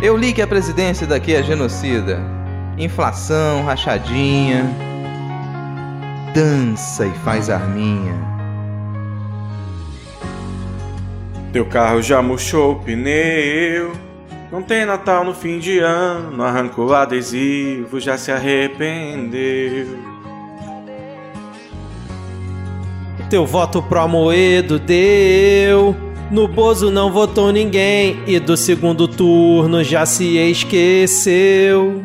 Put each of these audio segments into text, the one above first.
Eu li que a presidência daqui é genocida. Inflação, rachadinha. Dança e faz arminha. Teu carro já murchou o pneu. Não tem Natal no fim de ano. Arrancou o adesivo, já se arrependeu. Teu voto pro Amoedo deu. No Bozo não votou ninguém e do segundo turno já se esqueceu.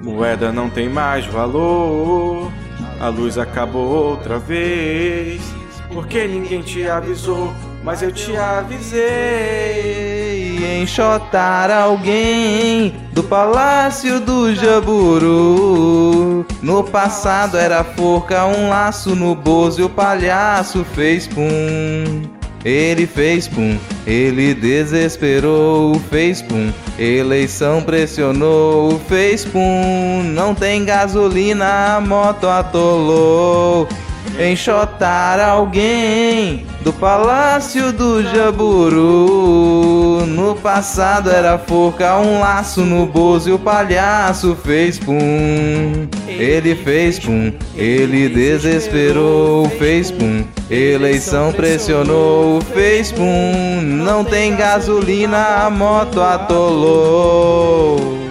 Moeda não tem mais valor. A luz acabou outra vez. Porque ninguém te avisou, mas eu te avisei. Enxotar alguém do palácio do Jaburu. No passado era forca, um laço no bozo e o palhaço fez pum. Ele fez pum, ele desesperou, fez pum. Eleição pressionou, fez pum. Não tem gasolina, a moto atolou. Enxotar alguém do palácio do Jaburu. No passado era forca, um laço no bozo e o palhaço fez pum. Ele fez pum, ele desesperou, fez pum. Eleição pressionou, fez pum. Não tem gasolina, a moto atolou.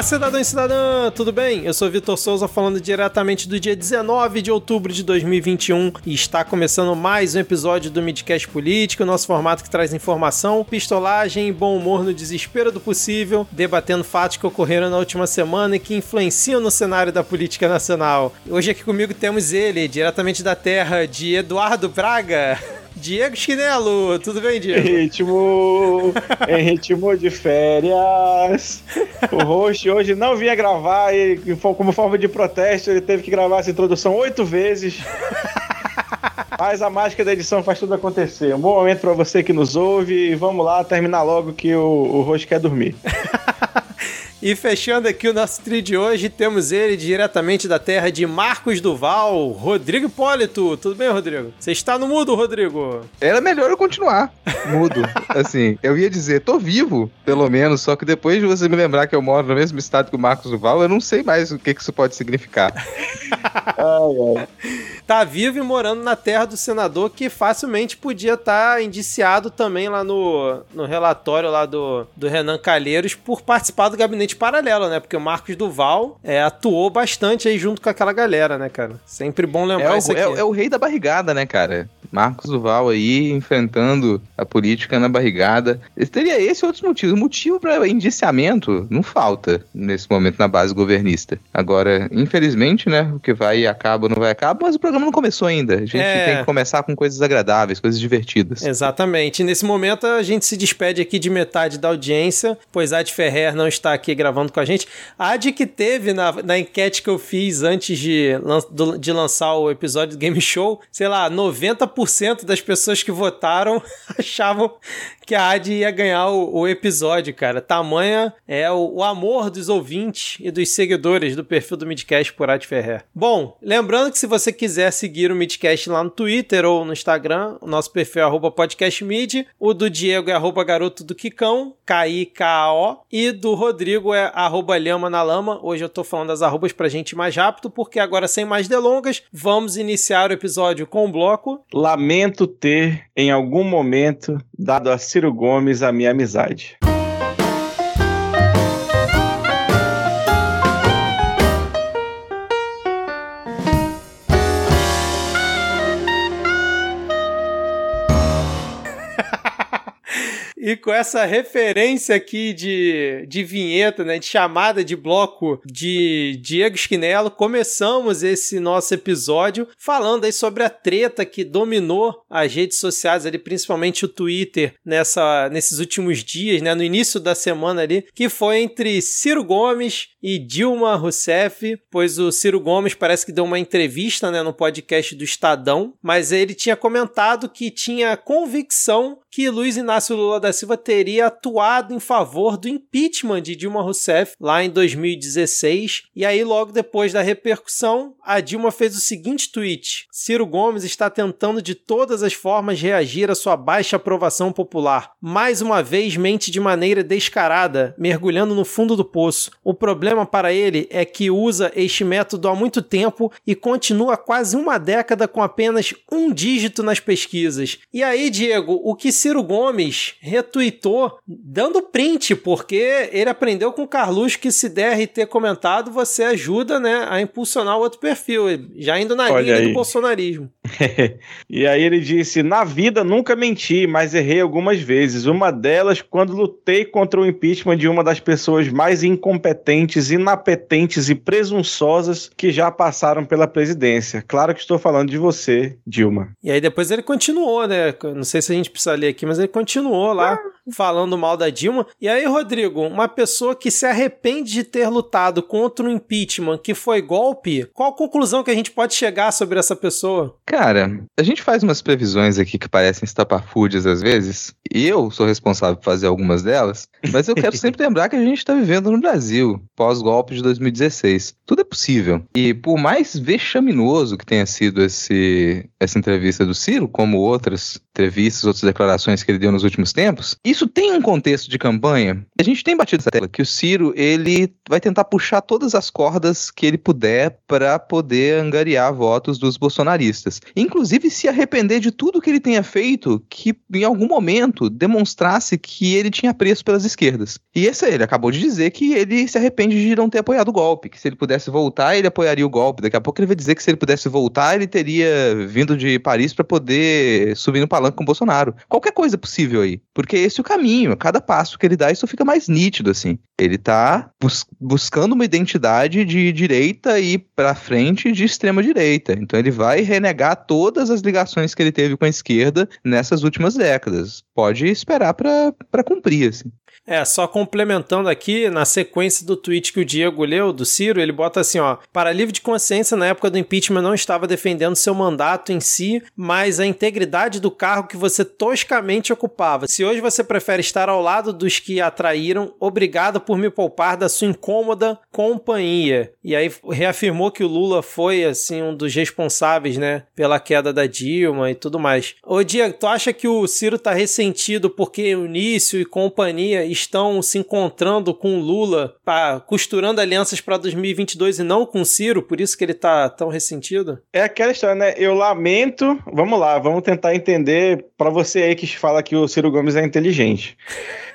Olá, cidadão e cidadã, tudo bem? Eu sou Vitor Souza falando diretamente do dia 19 de outubro de 2021 e está começando mais um episódio do Midcast Político, nosso formato que traz informação, pistolagem e bom humor no desespero do possível, debatendo fatos que ocorreram na última semana e que influenciam no cenário da política nacional. Hoje aqui comigo temos ele, diretamente da terra de Eduardo Braga. Diego Chinelo, tudo bem, Diego? Ritmo, em ritmo de férias. O host hoje não vinha gravar e, como forma de protesto, ele teve que gravar essa introdução oito vezes. Mas a mágica da edição faz tudo acontecer. Um bom momento para você que nos ouve e vamos lá terminar logo que o, o host quer dormir. E fechando aqui o nosso trio de hoje, temos ele diretamente da terra de Marcos Duval, Rodrigo Hipólito. Tudo bem, Rodrigo? Você está no mudo, Rodrigo? Era melhor eu continuar mudo. assim, eu ia dizer, tô vivo, pelo menos, só que depois de você me lembrar que eu moro no mesmo estado que o Marcos Duval, eu não sei mais o que, que isso pode significar. ai, ai. Tá vivo e morando na terra do senador que facilmente podia estar tá indiciado também lá no, no relatório lá do, do Renan Calheiros por participar do gabinete paralelo, né? Porque o Marcos Duval é, atuou bastante aí junto com aquela galera, né, cara? Sempre bom lembrar é isso o, aqui. É, é o rei da barrigada, né, cara? Marcos Duval aí enfrentando a política na barrigada. Teria esse outros motivos. Motivo para indiciamento não falta nesse momento na base governista. Agora, infelizmente, né, o que vai e acaba não vai acabar, mas o programa não começou ainda. A gente É. tem que começar com coisas agradáveis, coisas divertidas. Exatamente. E nesse momento a gente se despede aqui de metade da audiência, pois a Ad Ferrer não está aqui gravando com a gente. A Ad que teve na, na enquete que eu fiz antes de, de lançar o episódio do Game Show, sei lá, 90% das pessoas que votaram achavam que a Ad ia ganhar o, o episódio, cara. Tamanha é o, o amor dos ouvintes e dos seguidores do perfil do Midcast por Ad Ferrer. Bom, lembrando que se você quiser seguir o Midcast lá no Twitter ou no Instagram, o nosso perfil é podcastmid, o do Diego é arroba garoto do Kikão, K-I-K-A-O, e do Rodrigo é arroba lhama na lama. Hoje eu tô falando as arrobas pra gente mais rápido, porque agora sem mais delongas, vamos iniciar o episódio com o bloco Lamento ter, em algum momento, dado a Ciro Gomes a minha amizade. E com essa referência aqui de, de vinheta, né, de chamada de bloco de Diego Esquinelo, começamos esse nosso episódio falando aí sobre a treta que dominou as redes sociais ali, principalmente o Twitter, nessa, nesses últimos dias, né, no início da semana ali, que foi entre Ciro Gomes e Dilma Rousseff, pois o Ciro Gomes parece que deu uma entrevista, né, no podcast do Estadão, mas ele tinha comentado que tinha convicção que Luiz Inácio Lula da Silva teria atuado em favor do impeachment de Dilma Rousseff lá em 2016. E aí, logo depois da repercussão, a Dilma fez o seguinte tweet: Ciro Gomes está tentando de todas as formas reagir à sua baixa aprovação popular. Mais uma vez, mente de maneira descarada, mergulhando no fundo do poço. O problema para ele é que usa este método há muito tempo e continua quase uma década com apenas um dígito nas pesquisas. E aí, Diego, o que Ciro Gomes retweetou dando print, porque ele aprendeu com o Carluxo que se der RT comentado, você ajuda né, a impulsionar o outro perfil, já indo na Olha linha aí. do bolsonarismo. e aí ele disse: Na vida nunca menti, mas errei algumas vezes. Uma delas, quando lutei contra o impeachment de uma das pessoas mais incompetentes, inapetentes e presunçosas que já passaram pela presidência. Claro que estou falando de você, Dilma. E aí depois ele continuou, né? Não sei se a gente precisa ler aqui, mas ele continuou lá falando mal da Dilma. E aí, Rodrigo, uma pessoa que se arrepende de ter lutado contra o impeachment, que foi golpe, qual a conclusão que a gente pode chegar sobre essa pessoa? Cara, a gente faz umas previsões aqui que parecem estapafúrdias às vezes, e eu sou responsável por fazer algumas delas, mas eu quero sempre lembrar que a gente está vivendo no Brasil, pós-golpe de 2016. Tudo é possível. E por mais vexaminoso que tenha sido esse, essa entrevista do Ciro, como outras entrevistas, outras declarações que ele deu nos últimos tempos, isso tem um contexto de campanha. A gente tem batido essa tela que o Ciro ele vai tentar puxar todas as cordas que ele puder para poder angariar votos dos bolsonaristas. Inclusive se arrepender de tudo que ele tenha feito que em algum momento demonstrasse que ele tinha preço pelas esquerdas. E esse ele acabou de dizer que ele se arrepende de não ter apoiado o golpe, que se ele pudesse voltar, ele apoiaria o golpe. Daqui a pouco ele vai dizer que se ele pudesse voltar, ele teria vindo de Paris para poder subir no palanque com o Bolsonaro. Qualquer coisa é possível aí, porque esse é o caminho. Cada passo que ele dá, isso fica mais nítido assim. Ele tá bus buscando uma identidade de direita e para frente de extrema direita. Então ele vai renegar todas as ligações que ele teve com a esquerda nessas últimas décadas. Pode esperar para cumprir assim. É, só complementando aqui, na sequência do tweet que o Diego leu, do Ciro, ele bota assim, ó, para livre de consciência, na época do impeachment não estava defendendo seu mandato em si, mas a integridade do cargo que você toscamente ocupava. Se hoje você prefere estar ao lado dos que atraíram, obrigado por me poupar da sua incômoda companhia. E aí reafirmou que o Lula foi, assim, um dos responsáveis, né, pela queda da Dilma e tudo mais. Ô, Diego, tu acha que o Ciro tá ressentido porque o Nício e companhia estão se encontrando com Lula, pra, costurando alianças para 2022 e não com Ciro, por isso que ele tá tão ressentido? É aquela história, né? Eu lamento. Vamos lá, vamos tentar entender para você aí que fala que o Ciro Gomes é inteligente.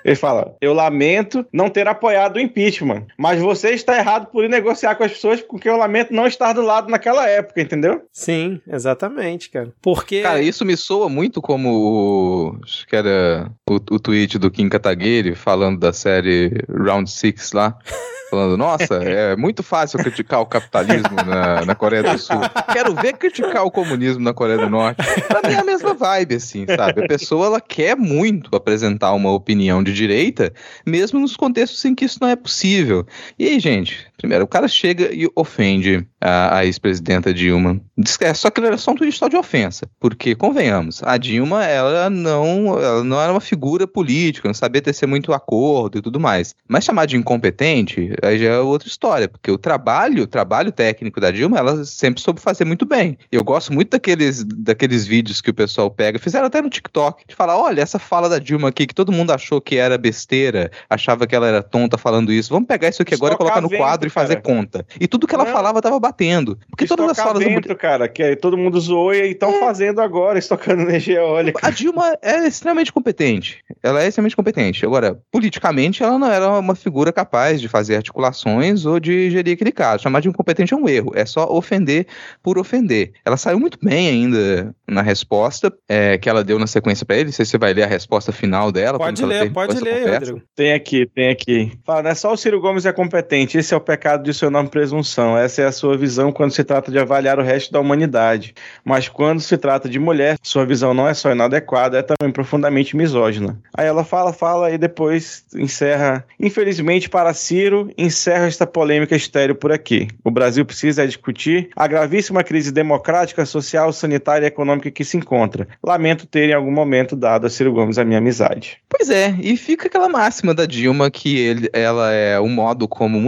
Ele fala: Eu lamento não ter apoiado o impeachment, mas você está errado por ir negociar com as pessoas porque eu lamento não estar do lado naquela época, entendeu? Sim, exatamente, cara. Porque. Cara, isso me soa muito como o. Acho que era o, o tweet do Kim Kataguiri falando da série Round Six lá. Falando, nossa, é muito fácil criticar o capitalismo na, na Coreia do Sul. Quero ver criticar o comunismo na Coreia do Norte. Pra mim é a mesma vibe, assim, sabe? A pessoa, ela quer muito apresentar uma opinião de direita, mesmo nos contextos em que isso não é possível. E aí, gente, primeiro, o cara chega e ofende a, a ex-presidenta Dilma. Diz que é só que era só um tweet só de ofensa. Porque, convenhamos, a Dilma, ela não, ela não era uma figura política, não sabia tecer muito acordo e tudo mais. Mas chamar de incompetente, aí já é outra história, porque o trabalho, o trabalho técnico da Dilma, ela sempre soube fazer muito bem. Eu gosto muito daqueles, daqueles vídeos que o pessoal pega, fizeram até no TikTok, de falar, olha, essa fala da Dilma aqui, que todo mundo achou que era besteira, achava que ela era tonta falando isso, vamos pegar isso aqui agora e colocar no vento, quadro e fazer cara. conta. E tudo que ela Não. falava tava batendo. Porque todas as Estocar falas... do- vento, cara, que aí todo mundo zoou e estão fazendo agora, estocando energia eólica. A Dilma é extremamente competente. ela é extremamente competente. Agora, politicamente, ela não era uma figura capaz de fazer articulações ou de gerir aquele caso. Chamar de incompetente é um erro, é só ofender por ofender. Ela saiu muito bem ainda na resposta é, que ela deu na sequência para ele. Não sei se você vai ler a resposta final dela. Pode ler, pode ler, Rodrigo. Tem aqui, tem aqui. Fala, não é só o Ciro Gomes é competente, esse é o pecado de seu nome presunção. Essa é a sua visão quando se trata de avaliar o resto da humanidade. Mas quando se trata de mulher, sua visão não é só inadequada, é também profundamente misógina. Aí ela fala, fala e depois encerra. Infelizmente para Ciro, encerra esta polêmica estéreo por aqui. O Brasil precisa discutir a gravíssima crise democrática, social, sanitária e econômica que se encontra. Lamento ter em algum momento dado a Ciro Gomes a minha amizade. Pois é, e fica aquela máxima da Dilma que ele, ela é o modo como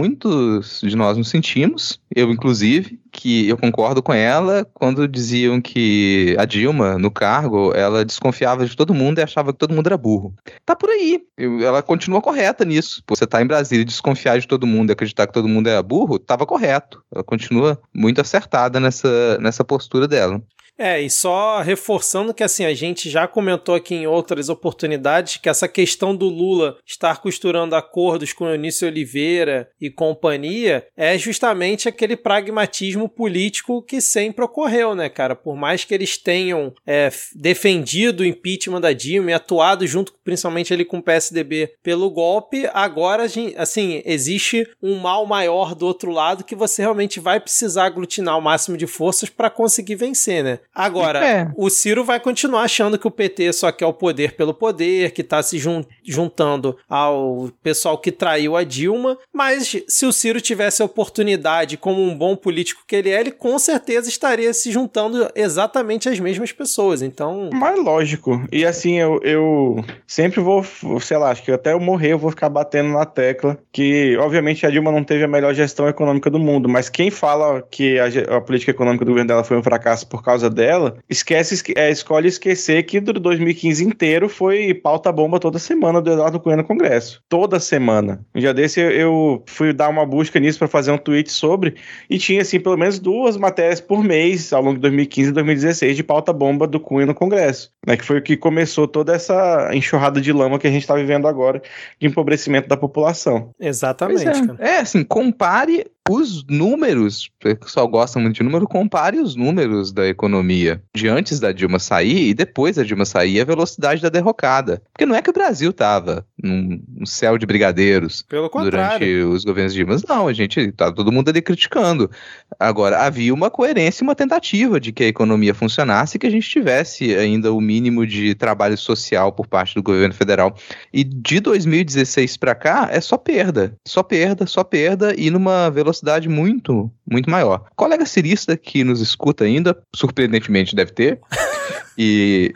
muitos de nós nos sentimos, eu inclusive, que eu concordo com ela quando diziam que a Dilma, no cargo, ela desconfiava de todo mundo e achava que todo mundo era burro. Tá por aí. Eu, ela continua correta nisso. Você tá em Brasília e desconfiar de todo mundo e acreditar que todo mundo é burro, tava correto. Ela continua muito acertada nessa, nessa postura dela. É, e só reforçando que assim, a gente já comentou aqui em outras oportunidades que essa questão do Lula estar costurando acordos com Eunício Oliveira e companhia é justamente aquele pragmatismo político que sempre ocorreu, né, cara? Por mais que eles tenham é, defendido o impeachment da Dilma e atuado junto, principalmente ele com o PSDB, pelo golpe, agora, assim, existe um mal maior do outro lado que você realmente vai precisar aglutinar o máximo de forças para conseguir vencer, né? Agora, é. o Ciro vai continuar achando que o PT só quer o poder pelo poder, que tá se jun juntando ao pessoal que traiu a Dilma, mas se o Ciro tivesse a oportunidade, como um bom político que ele é, ele com certeza estaria se juntando exatamente às mesmas pessoas, então... Mas lógico, e assim, eu, eu sempre vou, sei lá, acho que até eu morrer eu vou ficar batendo na tecla que, obviamente, a Dilma não teve a melhor gestão econômica do mundo, mas quem fala que a, a política econômica do governo dela foi um fracasso por causa dela dela, esquece, é, escolhe esquecer que do 2015 inteiro foi pauta bomba toda semana do Eduardo Cunha no Congresso. Toda semana. Um dia desse eu, eu fui dar uma busca nisso para fazer um tweet sobre e tinha, assim, pelo menos duas matérias por mês ao longo de 2015 e 2016 de pauta bomba do Cunha no Congresso, né? Que foi o que começou toda essa enxurrada de lama que a gente está vivendo agora de empobrecimento da população. Exatamente. É. é, assim, compare os números, o pessoal gosta muito de número, compare os números da economia de antes da Dilma sair e depois da Dilma sair, a velocidade da derrocada. Porque não é que o Brasil tava num, céu de brigadeiros durante os governos Dilma. Não, a gente tá todo mundo ali criticando. Agora, havia uma coerência e uma tentativa de que a economia funcionasse e que a gente tivesse ainda o mínimo de trabalho social por parte do governo federal. E de 2016 para cá é só perda, só perda, só perda e numa velocidade velocidade muito, muito maior. Colega cirista que nos escuta ainda, surpreendentemente deve ter, e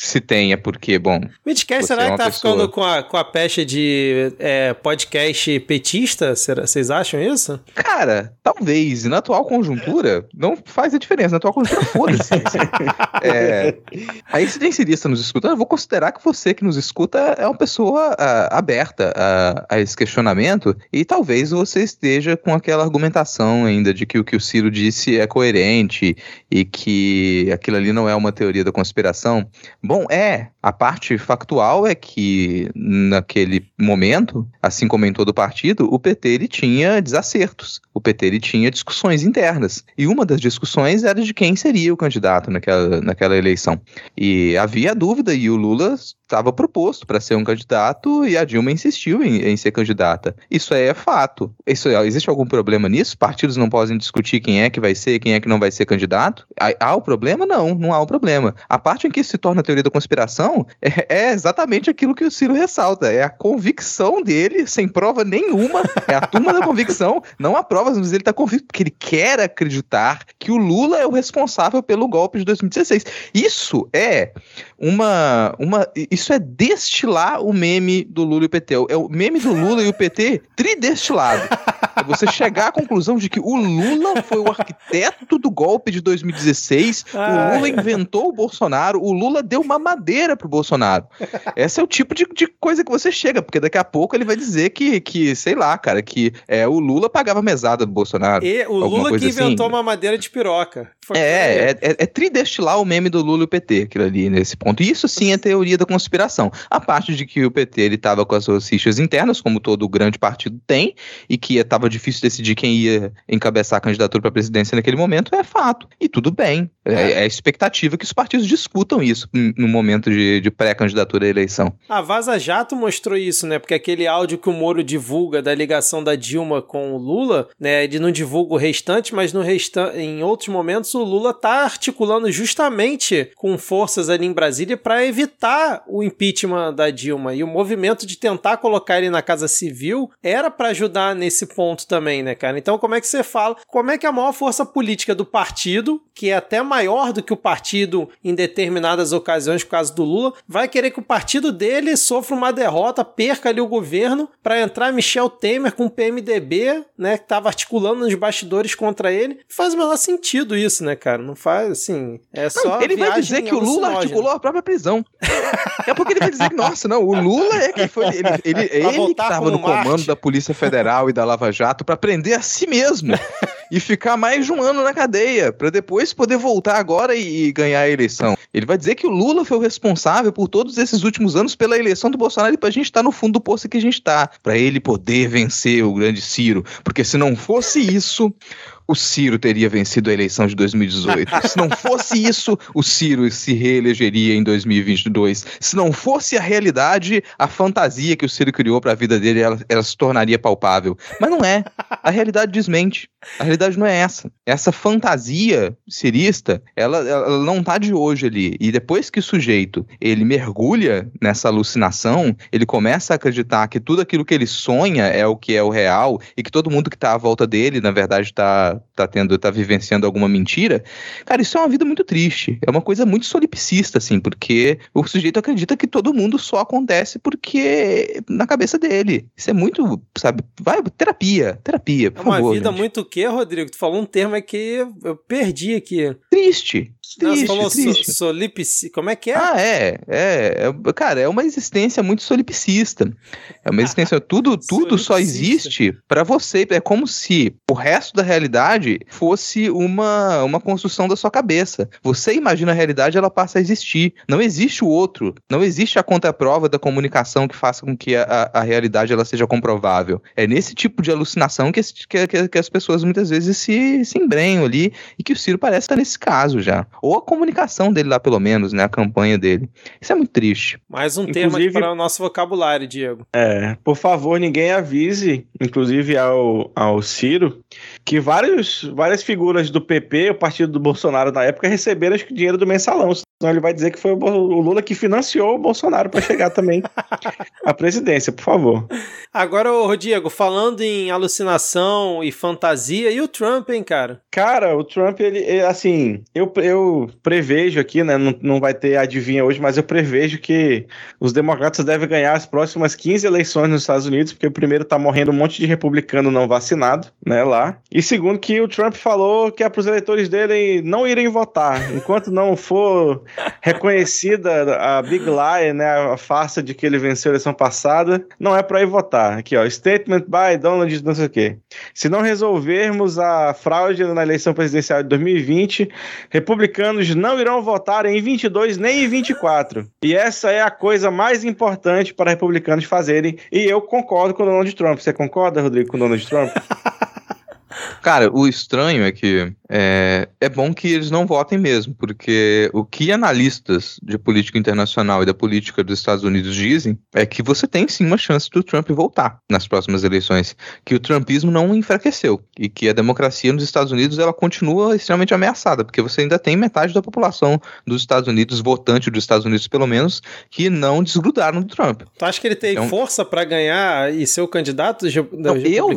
se tem é porque, bom. Midcast, será é que tá pessoa... ficando com a, com a pecha de é, podcast petista? Será, vocês acham isso? Cara, talvez. Na atual conjuntura, não faz a diferença. Na atual conjuntura, foda-se. é, aí, se tem cirista nos escutando, eu vou considerar que você que nos escuta é uma pessoa uh, aberta a, a, esse questionamento e talvez você esteja com aquela argumentação ainda de que o que o Ciro disse é coerente e que aquilo ali não é uma teoria da conspiração. Bom, é. A parte factual é que, naquele momento, assim como em todo partido, o PT ele tinha desacertos. O PT ele tinha discussões internas. E uma das discussões era de quem seria o candidato naquela, naquela eleição. E havia dúvida, e o Lula estava proposto para ser um candidato e a Dilma insistiu em, em, ser candidata. Isso é fato. Isso, existe algum problema nisso? Partidos não podem discutir quem é que vai ser, quem é que não vai ser candidato? Há, há o problema? Não, não há o problema. A parte em que isso se torna teoria da conspiração é, é, exatamente aquilo que o Ciro ressalta. É a convicção dele, sem prova nenhuma. É a turma da convicção. Não há provas, mas ele está convicto porque ele quer acreditar que o Lula é o responsável pelo golpe de 2016. Isso é uma. uma isso é destilar o meme do Lula e o PT. É o meme do Lula e o PT tridestilado. É você chegar à conclusão de que o Lula foi o arquiteto do golpe de 2016, o Lula inventou o Bolsonaro, o Lula deu uma madeira pro Bolsonaro. Esse é o tipo de, de coisa que você chega, porque daqui a pouco ele vai dizer que, que sei lá, cara, que é, o Lula pagava mesada do Bolsonaro. E o Lula que inventou assim. uma madeira de piroca. É, é, é, é, tridestilar o meme do Lula e o PT, aquilo ali, nesse ponto. E isso sim é teoria da conspiração. A parte de que o PT ele tava com as suas fichas internas, como todo grande partido tem, e que estava difícil decidir quem ia encabeçar a candidatura para a presidência naquele momento, é fato. E tudo bem. É, é, é expectativa que os partidos discutam isso no momento de, de pré-candidatura à eleição. A Vaza Jato mostrou isso, né? Porque aquele áudio que o Moro divulga da ligação da Dilma com o Lula, né? Ele não divulga o restante, mas no restan em outros momentos o Lula tá articulando justamente com forças ali em Brasília para evitar o impeachment da Dilma. E o movimento de tentar colocar ele na Casa Civil era para ajudar nesse ponto também, né, cara? Então, como é que você fala? Como é que a maior força política do partido, que é até maior do que o partido em determinadas ocasiões, por causa do Lula, vai querer que o partido dele sofra uma derrota, perca ali o governo, para entrar Michel Temer com o PMDB, né, que tava articulando nos bastidores contra ele? Faz o menor sentido isso, né, cara? Não faz, assim, é só não, Ele vai dizer que o Lula articulou a própria prisão. é porque ele vai dizer que, nossa, não, o Lula é quem foi, ele, ele, ele que tava no comando da Polícia Federal e da Lava Jato para prender a si mesmo e ficar mais de um ano na cadeia, para depois poder voltar agora e, e, ganhar a eleição. Ele vai dizer que o Lula foi o responsável por todos esses últimos anos pela eleição do Bolsonaro e pra gente estar tá no fundo do poço que a gente tá, para ele poder vencer o grande Ciro, porque se não fosse isso, o Ciro teria vencido a eleição de 2018. Se não fosse isso, o Ciro se reelegeria em 2022. Se não fosse a realidade, a fantasia que o Ciro criou para a vida dele, ela, ela, se tornaria palpável. Mas não é. A realidade desmente. A não é essa. Essa fantasia cirista, ela, ela não tá de hoje ali. E depois que o sujeito ele mergulha nessa alucinação, ele começa a acreditar que tudo aquilo que ele sonha é o que é o real e que todo mundo que tá à volta dele, na verdade, tá tá, tendo, tá vivenciando alguma mentira, cara, isso é uma vida muito triste. É uma coisa muito solipsista, assim, porque o sujeito acredita que todo mundo só acontece porque na cabeça dele. Isso é muito, sabe, vai, terapia, terapia, por favor. É uma vida gente. muito o quê, Rodrigo? Tu falou um termo que eu perdi aqui. Triste. Triste, Não, falou triste. So, solipsi, como é que é? Ah, é, é, é, Cara, é uma existência muito solipsista. É uma existência, tudo, tudo só existe para você. É como se o resto da realidade fosse uma, uma construção da sua cabeça. Você imagina a realidade, ela passa a existir. Não existe o outro. Não existe a contraprova da comunicação que faça com que a, a realidade ela seja comprovável. É nesse tipo de alucinação que, que, que as pessoas muitas vezes se, se embrenham ali e que o Ciro parece estar nesse caso já. Ou a comunicação dele lá, pelo menos, né? A campanha dele. Isso é muito triste. Mais um inclusive, tema para o nosso vocabulário, Diego. É, por favor, ninguém avise, inclusive ao, ao Ciro, que vários, várias figuras do PP, o partido do Bolsonaro na época, receberam acho que, dinheiro do mensalão. Senão ele vai dizer que foi o Lula que financiou o Bolsonaro para chegar também à presidência, por favor. Agora, ô Diego, falando em alucinação e fantasia, e o Trump, hein, cara? Cara, o Trump, ele, assim, eu, eu prevejo aqui, né, não, não vai ter adivinha hoje, mas eu prevejo que os democratas devem ganhar as próximas 15 eleições nos Estados Unidos, porque o primeiro tá morrendo um monte de republicano não vacinado, né, lá. E segundo que o Trump falou que é para os eleitores dele não irem votar, enquanto não for reconhecida a Big Lie, né, a farsa de que ele venceu a eleição passada, não é para ir votar. Aqui, ó, statement by Donald, não sei o quê. Se não resolvermos a fraude na eleição presidencial de 2020, republicanos não irão votar em 22 nem em 24. E essa é a coisa mais importante para republicanos fazerem. E eu concordo com o Donald Trump. Você concorda, Rodrigo, com o Donald Trump? Cara, o estranho é que é, é bom que eles não votem mesmo, porque o que analistas de política internacional e da política dos Estados Unidos dizem é que você tem sim uma chance do Trump voltar nas próximas eleições, que o trumpismo não enfraqueceu e que a democracia nos Estados Unidos ela continua extremamente ameaçada, porque você ainda tem metade da população dos Estados Unidos, votante dos Estados Unidos pelo menos, que não desgrudaram do Trump. Tu acha que ele tem então, força para ganhar e ser o candidato não, Eu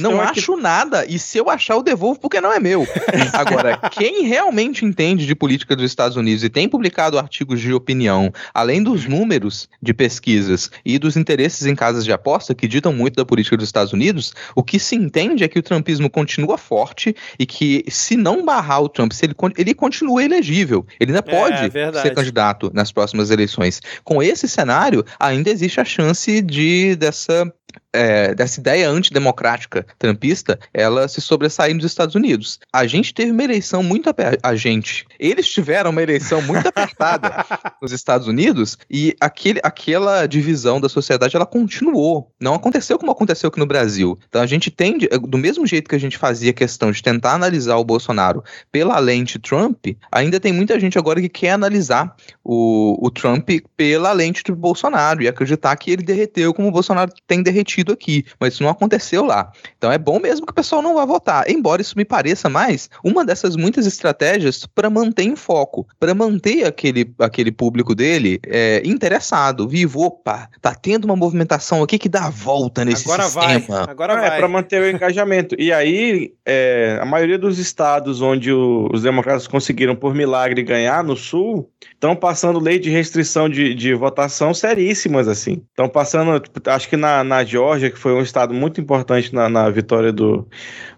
não é acho nada, e se eu achar, eu devolvo porque não é meu. Agora, quem realmente entende de política dos Estados Unidos e tem publicado artigos de opinião, além dos números de pesquisas e dos interesses em casas de aposta que ditam muito da política dos Estados Unidos, o que se entende é que o trumpismo continua forte e que se não barrar o Trump, se ele, ele continua elegível. Ele ainda é, pode é, ser candidato nas próximas eleições. Com esse cenário, ainda existe a chance de dessa é, dessa ideia antidemocrática trampista, ela se sobressair nos Estados Unidos. A gente teve uma eleição muito a gente. Eles tiveram uma eleição muito apertada nos Estados Unidos e aquele, aquela divisão da sociedade ela continuou. Não aconteceu como aconteceu aqui no Brasil. Então a gente tende, do mesmo jeito que a gente fazia questão de tentar analisar o Bolsonaro pela lente Trump, ainda tem muita gente agora que quer analisar o, o Trump pela lente do Bolsonaro e acreditar que ele derreteu como o Bolsonaro tem derretido aqui, mas isso não aconteceu lá. Então é bom mesmo que o pessoal não vá votar, embora isso me pareça mais uma dessas muitas estratégias para manter em foco, para manter aquele, aquele público dele é, interessado, vivo. Opa, tá tendo uma movimentação aqui que dá a volta nesse agora sistema. Vai, agora é, vai. É para manter o engajamento. E aí, é, a maioria dos estados onde o, os democratas conseguiram por milagre ganhar no sul, estão passando lei de restrição de, de votação seríssimas assim. Estão passando, acho que na, na Geórgia, que foi um estado muito importante na, na vitória do,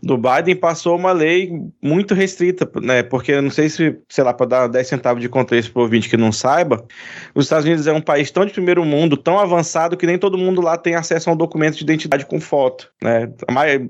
do Biden, passou uma lei muito restrita, né? Porque eu não sei se, sei lá, para dar 10 centavos de contexto para o ouvinte que não saiba, os Estados Unidos é um país tão de primeiro mundo, tão avançado, que nem todo mundo lá tem acesso a um documento de identidade com foto, né?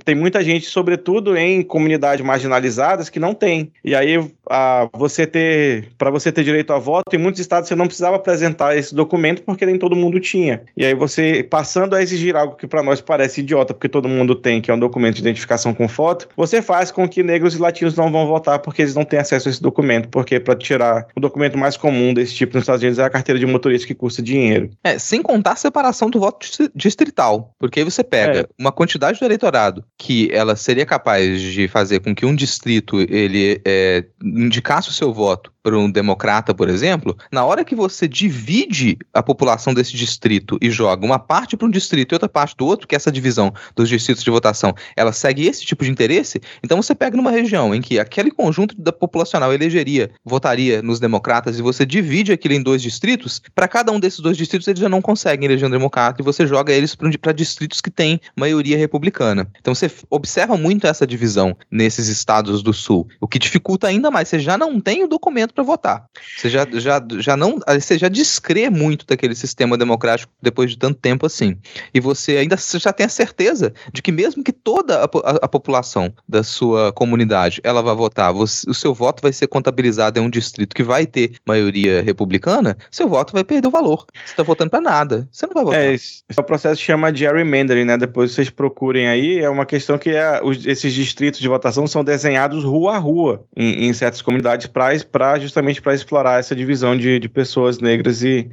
Tem muita gente, sobretudo em comunidades marginalizadas, que não tem. E aí, a, você ter, para você ter direito a voto, em muitos estados você não precisava apresentar esse documento porque nem todo mundo tinha. E aí você, passando a exigir algo que para nós parece idiota, porque todo mundo tem, que é um documento de identificação com foto, você faz com que negros e latinos não vão votar porque eles não têm acesso a esse documento, porque para tirar o documento mais comum desse tipo nos Estados Unidos é a carteira de motorista que custa dinheiro. É, sem contar a separação do voto distrital, porque aí você pega é. uma quantidade do eleitorado que ela seria capaz de fazer com que um distrito ele é, indicasse o seu voto para um democrata, por exemplo, na hora que você divide a população desse distrito e joga uma parte para um distrito e outra parte do outro, que é essa divisão dos distritos de votação, ela segue esse tipo de interesse, então você pega numa região em que aquele conjunto da populacional elegeria, votaria nos democratas e você divide aquilo em dois distritos, para cada um desses dois distritos eles já não conseguem eleger um democrata e você joga eles para distritos que têm maioria republicana. Então você observa muito essa divisão nesses estados do sul, o que dificulta ainda mais. Você já não tem o documento para votar. Você já, já, já não, você já descrê muito daquele sistema democrático depois de tanto tempo assim. E você ainda já tem a certeza de que mesmo que toda a, a, a população da sua comunidade ela vá votar, você, o seu voto vai ser contabilizado em um distrito que vai ter maioria republicana, seu voto vai perder o valor. Você está votando para nada. Você não vai votar. É, esse, esse é o processo que chama gerrymandering, né? Depois vocês procurem aí, é uma questão que é, os, esses distritos de votação são desenhados rua a rua em, em certas comunidades para justamente para explorar essa divisão de, de pessoas negras e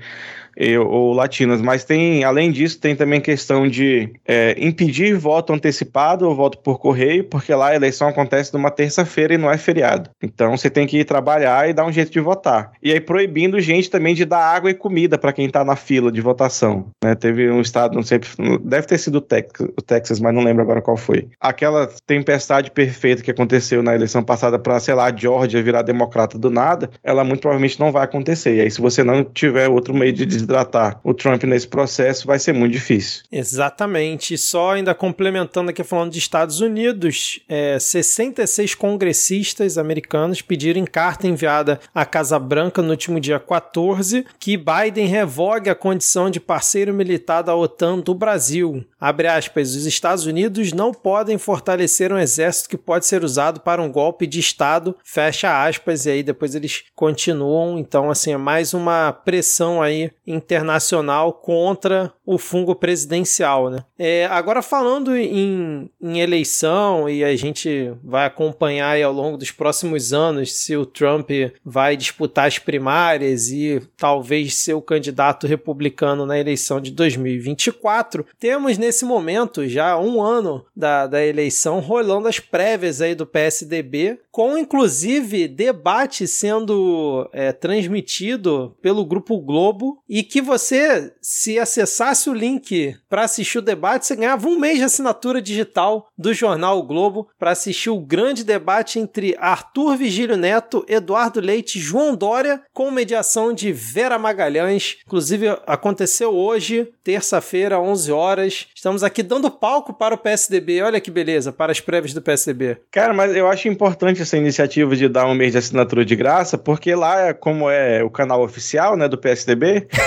ou latinas, mas tem, além disso, tem também questão de é, impedir voto antecipado ou voto por correio, porque lá a eleição acontece numa terça-feira e não é feriado. Então você tem que ir trabalhar e dar um jeito de votar. E aí proibindo gente também de dar água e comida para quem está na fila de votação. Né? Teve um estado, não sei, deve ter sido o Texas, mas não lembro agora qual foi. Aquela tempestade perfeita que aconteceu na eleição passada para, sei lá, a Georgia virar democrata do nada, ela muito provavelmente não vai acontecer. E aí, se você não tiver outro meio de desidratar o Trump nesse processo, vai ser muito difícil. Exatamente. Só ainda complementando aqui falando de Estados Unidos, é, 66 congressistas americanos pediram em carta enviada à Casa Branca no último dia 14 que Biden revogue a condição de parceiro militar da OTAN do Brasil. Abre aspas, os Estados Unidos não podem fortalecer um exército que pode ser usado para um golpe de Estado, fecha aspas, e aí depois eles continuam. Então, assim, é mais uma pressão aí internacional contra o fungo presidencial, né? É, agora falando em, em, eleição e a gente vai acompanhar ao longo dos próximos anos se o Trump vai disputar as primárias e talvez ser o candidato republicano na eleição de 2024, temos nesse momento já um ano da, da eleição rolando as prévias aí do PSDB, com inclusive debate sendo é, transmitido pelo Grupo Globo e e que você, se acessasse o link para assistir o debate, você ganhava um mês de assinatura digital do jornal o Globo para assistir o grande debate entre Arthur Vigílio Neto, Eduardo Leite e João Dória, com mediação de Vera Magalhães. Inclusive, aconteceu hoje, terça-feira, 11 horas. Estamos aqui dando palco para o PSDB. Olha que beleza, para as prévias do PSDB. Cara, mas eu acho importante essa iniciativa de dar um mês de assinatura de graça, porque lá, como é o canal oficial né, do PSDB.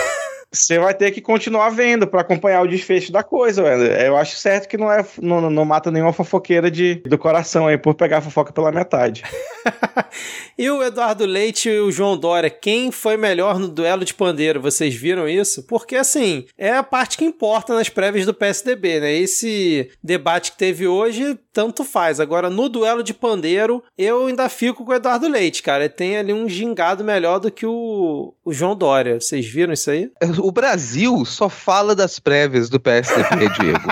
você vai ter que continuar vendo para acompanhar o desfecho da coisa, velho. Eu acho certo que não é não, não mata nenhuma fofoqueira de, do coração aí por pegar a fofoca pela metade. e o Eduardo Leite e o João Dória, quem foi melhor no duelo de pandeiro? Vocês viram isso? Porque assim, é a parte que importa nas prévias do PSDB, né? Esse debate que teve hoje, tanto faz. Agora, no duelo de pandeiro, eu ainda fico com o Eduardo Leite, cara. Ele tem ali um gingado melhor do que o, o João Dória. Vocês viram isso aí? o Brasil só fala das prévias do PSDB, Diego.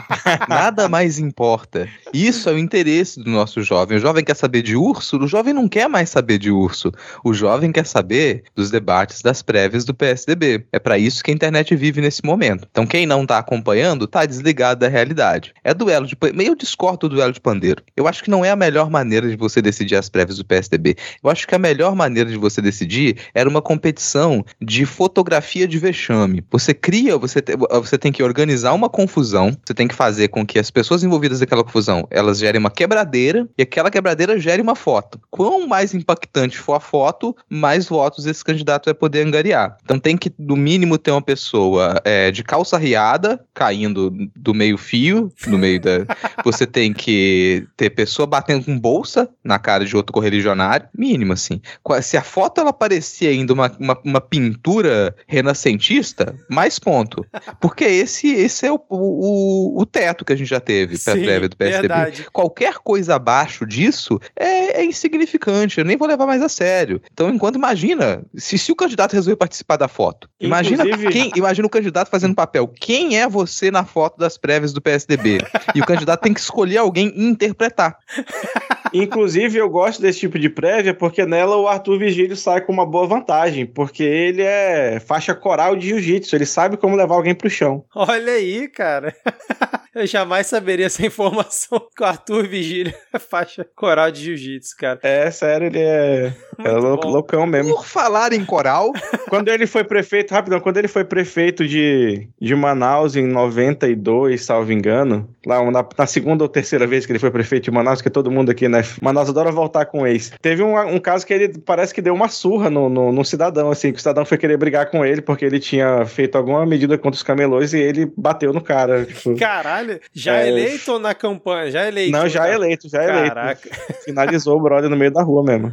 Nada mais importa. Isso é o interesse do nosso jovem. O jovem quer saber de urso, o jovem não quer mais saber de urso. O jovem quer saber dos debates das prévias do PSDB. É para isso que a internet vive nesse momento. Então quem não tá acompanhando tá desligado da realidade. É duelo de meio discordo do duelo de pandeiro. Eu acho que não é a melhor maneira de você decidir as prévias do PSDB. Eu acho que a melhor maneira de você decidir era uma competição de fotografia de vexame. Você cria, você, te, você tem que organizar uma confusão, você tem que fazer com que as pessoas envolvidas naquela confusão, elas gerem uma quebradeira e aquela quebradeira gere uma foto. Quão mais impactante for a foto, mais votos esse candidato vai poder angariar. Então tem que, no mínimo, ter uma pessoa é, de calça riada, caindo do meio fio, no meio da... você tem que ter pessoa batendo com bolsa na cara de outro correligionário, mínimo, assim. Se a foto, ela parecia ainda uma, uma, uma pintura renascentista, mais ponto. Porque esse, esse é o, o, o teto que a gente já teve para a prévia do PSDB. Verdade. Qualquer coisa abaixo disso é, é, insignificante, eu nem vou levar mais a sério. Então, enquanto imagina, se, se o candidato resolver participar da foto, imagina quem, imagina o candidato fazendo papel. Quem é você na foto das prévias do PSDB? e o candidato tem que escolher alguém interpretar. Inclusive, eu gosto desse tipo de prévia porque nela o Arthur Vigílio sai com uma boa vantagem, porque ele é faixa coral de jiu-jitsu, ele sabe como levar alguém pro chão. Olha aí, cara. Eu jamais saberia essa informação que o Arthur Vigílio é faixa coral de jiu-jitsu, cara. É, sério, ele é, é loucão mesmo. Por falar em coral, quando ele foi prefeito, rapidão, quando ele foi prefeito de, de Manaus em 92, salvo engano, lá na, na segunda ou terceira vez que ele foi prefeito de Manaus, que todo mundo aqui, né, Manaus adora voltar com ex. Teve um, um caso que ele parece que deu uma surra no, no, no cidadão, assim, que o cidadão foi querer brigar com ele porque ele tinha feito alguma medida contra os camelôs e ele bateu no cara. Tipo, Caralho, já é... eleito ou na campanha? Já eleito? Não, já eleito, já Caraca. eleito. Finalizou o brother no meio da rua mesmo.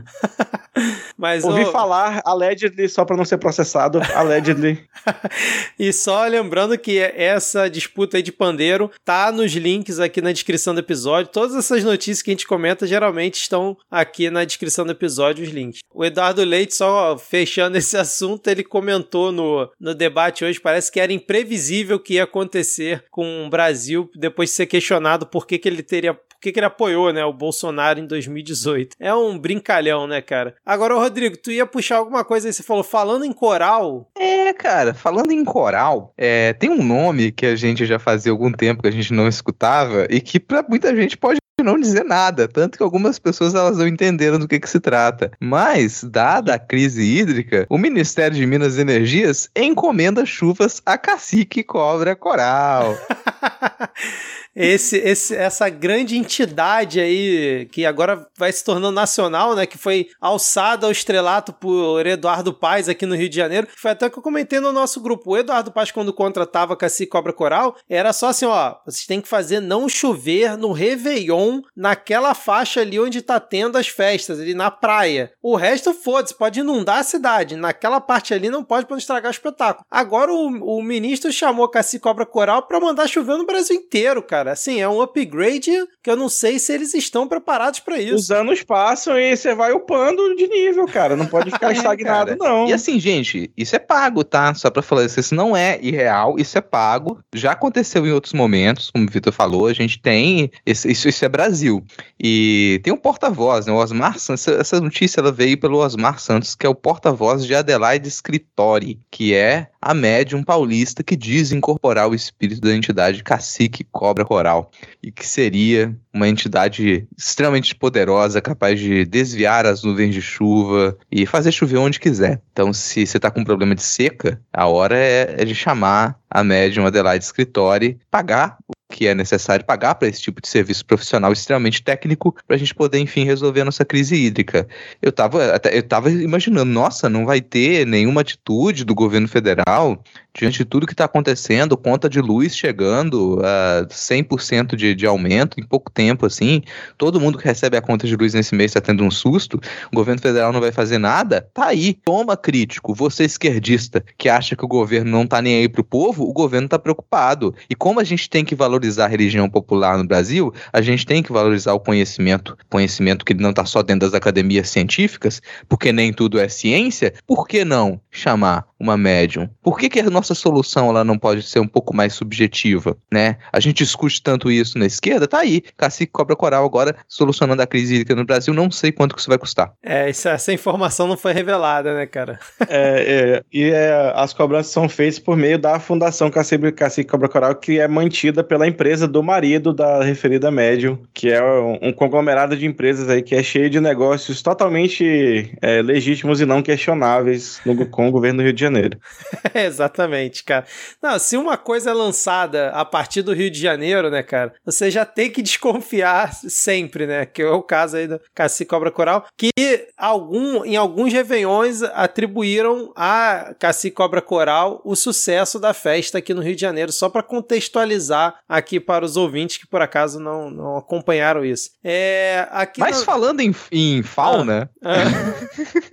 Mas, Ouvi o... falar, allegedly, só para não ser processado, allegedly. e só lembrando que essa disputa aí de pandeiro tá nos links aqui na descrição do episódio. Todas essas notícias que a gente comenta geralmente estão aqui na descrição do episódio, os links. O Eduardo Leite, só fechando esse assunto, ele comentou no, no debate hoje, parece que era imprevisível o que ia acontecer com o Brasil depois de ser questionado por que, que ele teria que, que ele apoiou, né, o Bolsonaro em 2018. É um brincalhão, né, cara? Agora, Rodrigo, tu ia puxar alguma coisa aí, você falou, falando em coral. É, cara, falando em coral, é, tem um nome que a gente já fazia algum tempo que a gente não escutava e que pra muita gente pode não dizer nada, tanto que algumas pessoas elas não entenderam do que, que se trata. Mas, dada a crise hídrica, o Ministério de Minas e Energias encomenda chuvas a cacique cobra coral. esse, esse, essa grande entidade aí, que agora vai se tornando nacional, né? Que foi alçada ao estrelato por Eduardo Paz aqui no Rio de Janeiro. Foi até que eu comentei no nosso grupo. O Eduardo Paz, quando contratava Cacique Cobra Coral, era só assim: ó, vocês têm que fazer não chover no Réveillon, naquela faixa ali onde tá tendo as festas, ali na praia. O resto, foda-se, pode inundar a cidade. Naquela parte ali não pode não estragar o espetáculo. Agora o, o ministro chamou Cacique Cobra Coral pra mandar chover no Brasil inteiro, cara. Assim, é um upgrade que eu não sei se eles estão preparados para isso. Os anos passam e você vai upando de nível, cara. Não pode ficar é, estagnado, não. E assim, gente, isso é pago, tá? Só pra falar isso, isso não é irreal, isso é pago. Já aconteceu em outros momentos, como o Vitor falou, a gente tem. Isso, isso, é, Brasil. E tem um porta-voz, né? O Osmar Santos. Essa notícia ela veio pelo Osmar Santos, que é o porta-voz de Adelaide Scritori, que é a médium paulista que diz incorporar o espírito da entidade cacique cobra coral e que seria uma entidade extremamente poderosa, capaz de desviar as nuvens de chuva e fazer chover onde quiser. Então, se você está com um problema de seca, a hora é, é de chamar a médium Adelaide Scritori, pagar que é necessário pagar para esse tipo de serviço profissional extremamente técnico para a gente poder, enfim, resolver a nossa crise hídrica. Eu estava eu tava imaginando, nossa, não vai ter nenhuma atitude do governo federal diante de tudo que está acontecendo, conta de luz chegando a 100% de, de aumento em pouco tempo, assim, todo mundo que recebe a conta de luz nesse mês está tendo um susto, o governo federal não vai fazer nada, tá aí, toma crítico, você esquerdista que acha que o governo não tá nem aí pro povo, o governo tá preocupado. E como a gente tem que valorizar a religião popular no Brasil, a gente tem que valorizar o conhecimento, conhecimento que não tá só dentro das academias científicas, porque nem tudo é ciência, por que não chamar uma médium? Por que, que a nossa solução ela não pode ser um pouco mais subjetiva, né? A gente discute tanto isso na esquerda, tá aí. Cacique Cobra Coral agora solucionando a crise hídrica no Brasil, não sei quanto que isso vai custar. É, isso, essa informação não foi revelada, né, cara? é, é, e é, as cobranças são feitas por meio da Fundação Cacique, Cacique Cobra Coral, que é mantida pela empresa do marido da referida médium, que é um, conglomerado de empresas aí que é cheio de negócios totalmente é, legítimos e não questionáveis no, com o governo do Rio de Janeiro. Exatamente, cara. Não, se uma coisa é lançada a partir do Rio de Janeiro, né, cara, você já tem que desconfiar sempre, né? Que é o caso aí do Cacique Cobra Coral, que algum, em alguns revenhões atribuíram a Cacique Cobra Coral o sucesso da festa aqui no Rio de Janeiro, só para contextualizar aqui para os ouvintes que por acaso não, não acompanharam isso. É, aqui Mas no... falando em, em fauna. Ah,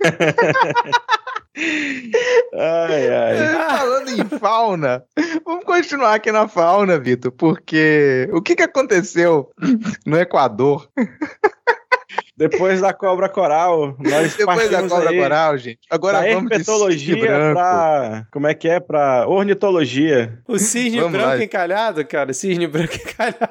ah. ai, ai. Falando em fauna, vamos continuar aqui na fauna, Vitor, porque o que, que aconteceu no Equador? Depois da cobra coral, nós Depois da cobra aí, coral, gente. Agora vamos herpetologia para como é que é para ornitologia. O cisne vamos branco lá. encalhado, cara, cisne branco encalhado.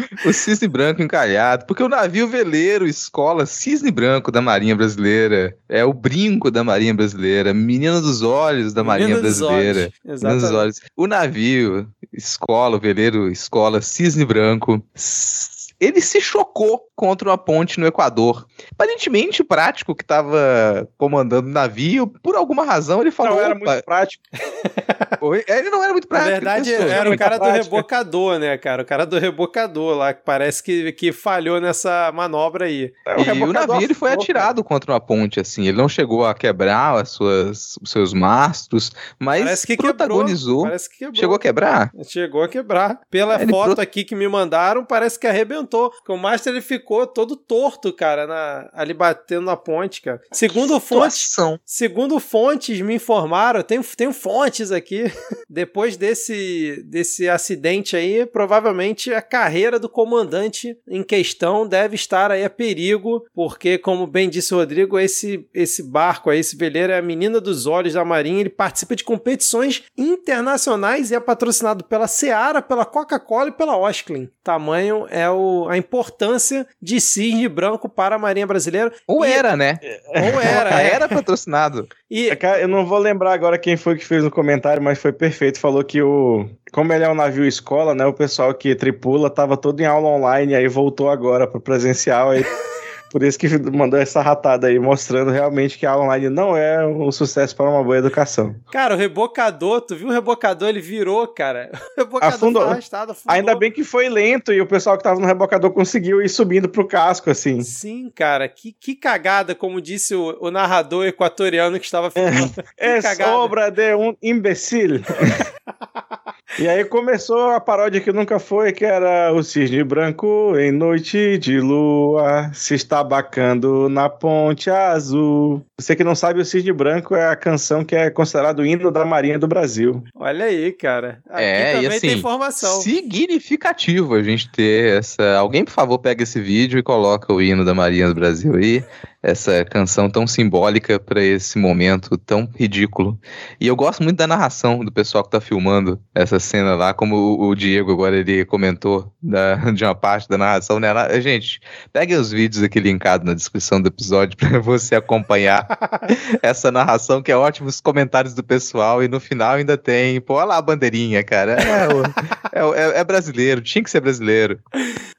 o cisne branco encalhado, porque o navio veleiro escola Cisne Branco da Marinha Brasileira é o brinco da Marinha Brasileira, menina dos olhos da Marinha Menina Brasileira. Dos olhos. Dos olhos. O navio escola, o veleiro escola Cisne Branco ele se chocou contra uma ponte no Equador. Aparentemente, o prático que estava comandando o navio, por alguma razão, ele falou. Não era muito prático. ele não era muito prático. Na verdade, era o cara do rebocador, né, cara? O cara do rebocador lá, que parece que, que falhou nessa manobra aí. É, o e o navio ele foi atirado contra uma ponte, assim. Ele não chegou a quebrar as suas, os seus mastros, mas parece que protagonizou. Parece que quebrou. Chegou a quebrar? Chegou a quebrar. Pela é, foto pro... aqui que me mandaram, parece que arrebentou levantou. o Master ele ficou todo torto, cara, na, ali batendo na ponte, cara. Segundo fontes, segundo fontes me informaram, tenho, tenho fontes aqui. Depois desse, desse acidente aí, provavelmente a carreira do comandante em questão deve estar aí a perigo, porque, como bem disse o Rodrigo, esse, esse barco aí, esse veleiro é a menina dos olhos da Marinha. Ele participa de competições internacionais e é patrocinado pela Seara, pela Coca-Cola e pela Osklin. Tamanho é o a importância de cisne branco para a Marinha Brasileira. Ou e... era, né? Ou era. É. era patrocinado. E... É eu não vou lembrar agora quem foi que fez o comentário, mas foi perfeito. Falou que o. Como ele é um navio escola, né? O pessoal que tripula tava todo em aula online, aí voltou agora para presencial. Aí por isso que mandou essa ratada aí, mostrando realmente que a online não é um sucesso para uma boa educação. Cara, o rebocador, tu viu o rebocador? Ele virou, cara. O rebocador afundou. Arrastado, afundou. Ainda bem que foi lento e o pessoal que tava no rebocador conseguiu ir subindo pro casco, assim. Sim, cara. Que, que cagada, como disse o, o narrador equatoriano que estava filmando. É, é sobra de um imbecil. E aí começou a paródia que nunca foi, que era o cisne branco em noite de lua se estabacando na ponte azul. Você que não sabe, o cisne branco é a canção que é considerado o hino da Marinha do Brasil. Olha aí, cara. Aqui é, também e assim, tem informação. Significativo a gente ter essa. Alguém, por favor, pega esse vídeo e coloca o hino da Marinha do Brasil aí. Essa canção tão simbólica para esse momento tão ridículo. E eu gosto muito da narração do pessoal que tá filmando essa cena lá, como o, o Diego agora ele comentou da, de uma parte da narração, né? Gente, peguem os vídeos aqui linkados na descrição do episódio para você acompanhar essa narração que é ótimo, os comentários do pessoal e no final ainda tem, pô, olha lá a bandeirinha, cara. É, é, é, é brasileiro, tinha que ser brasileiro.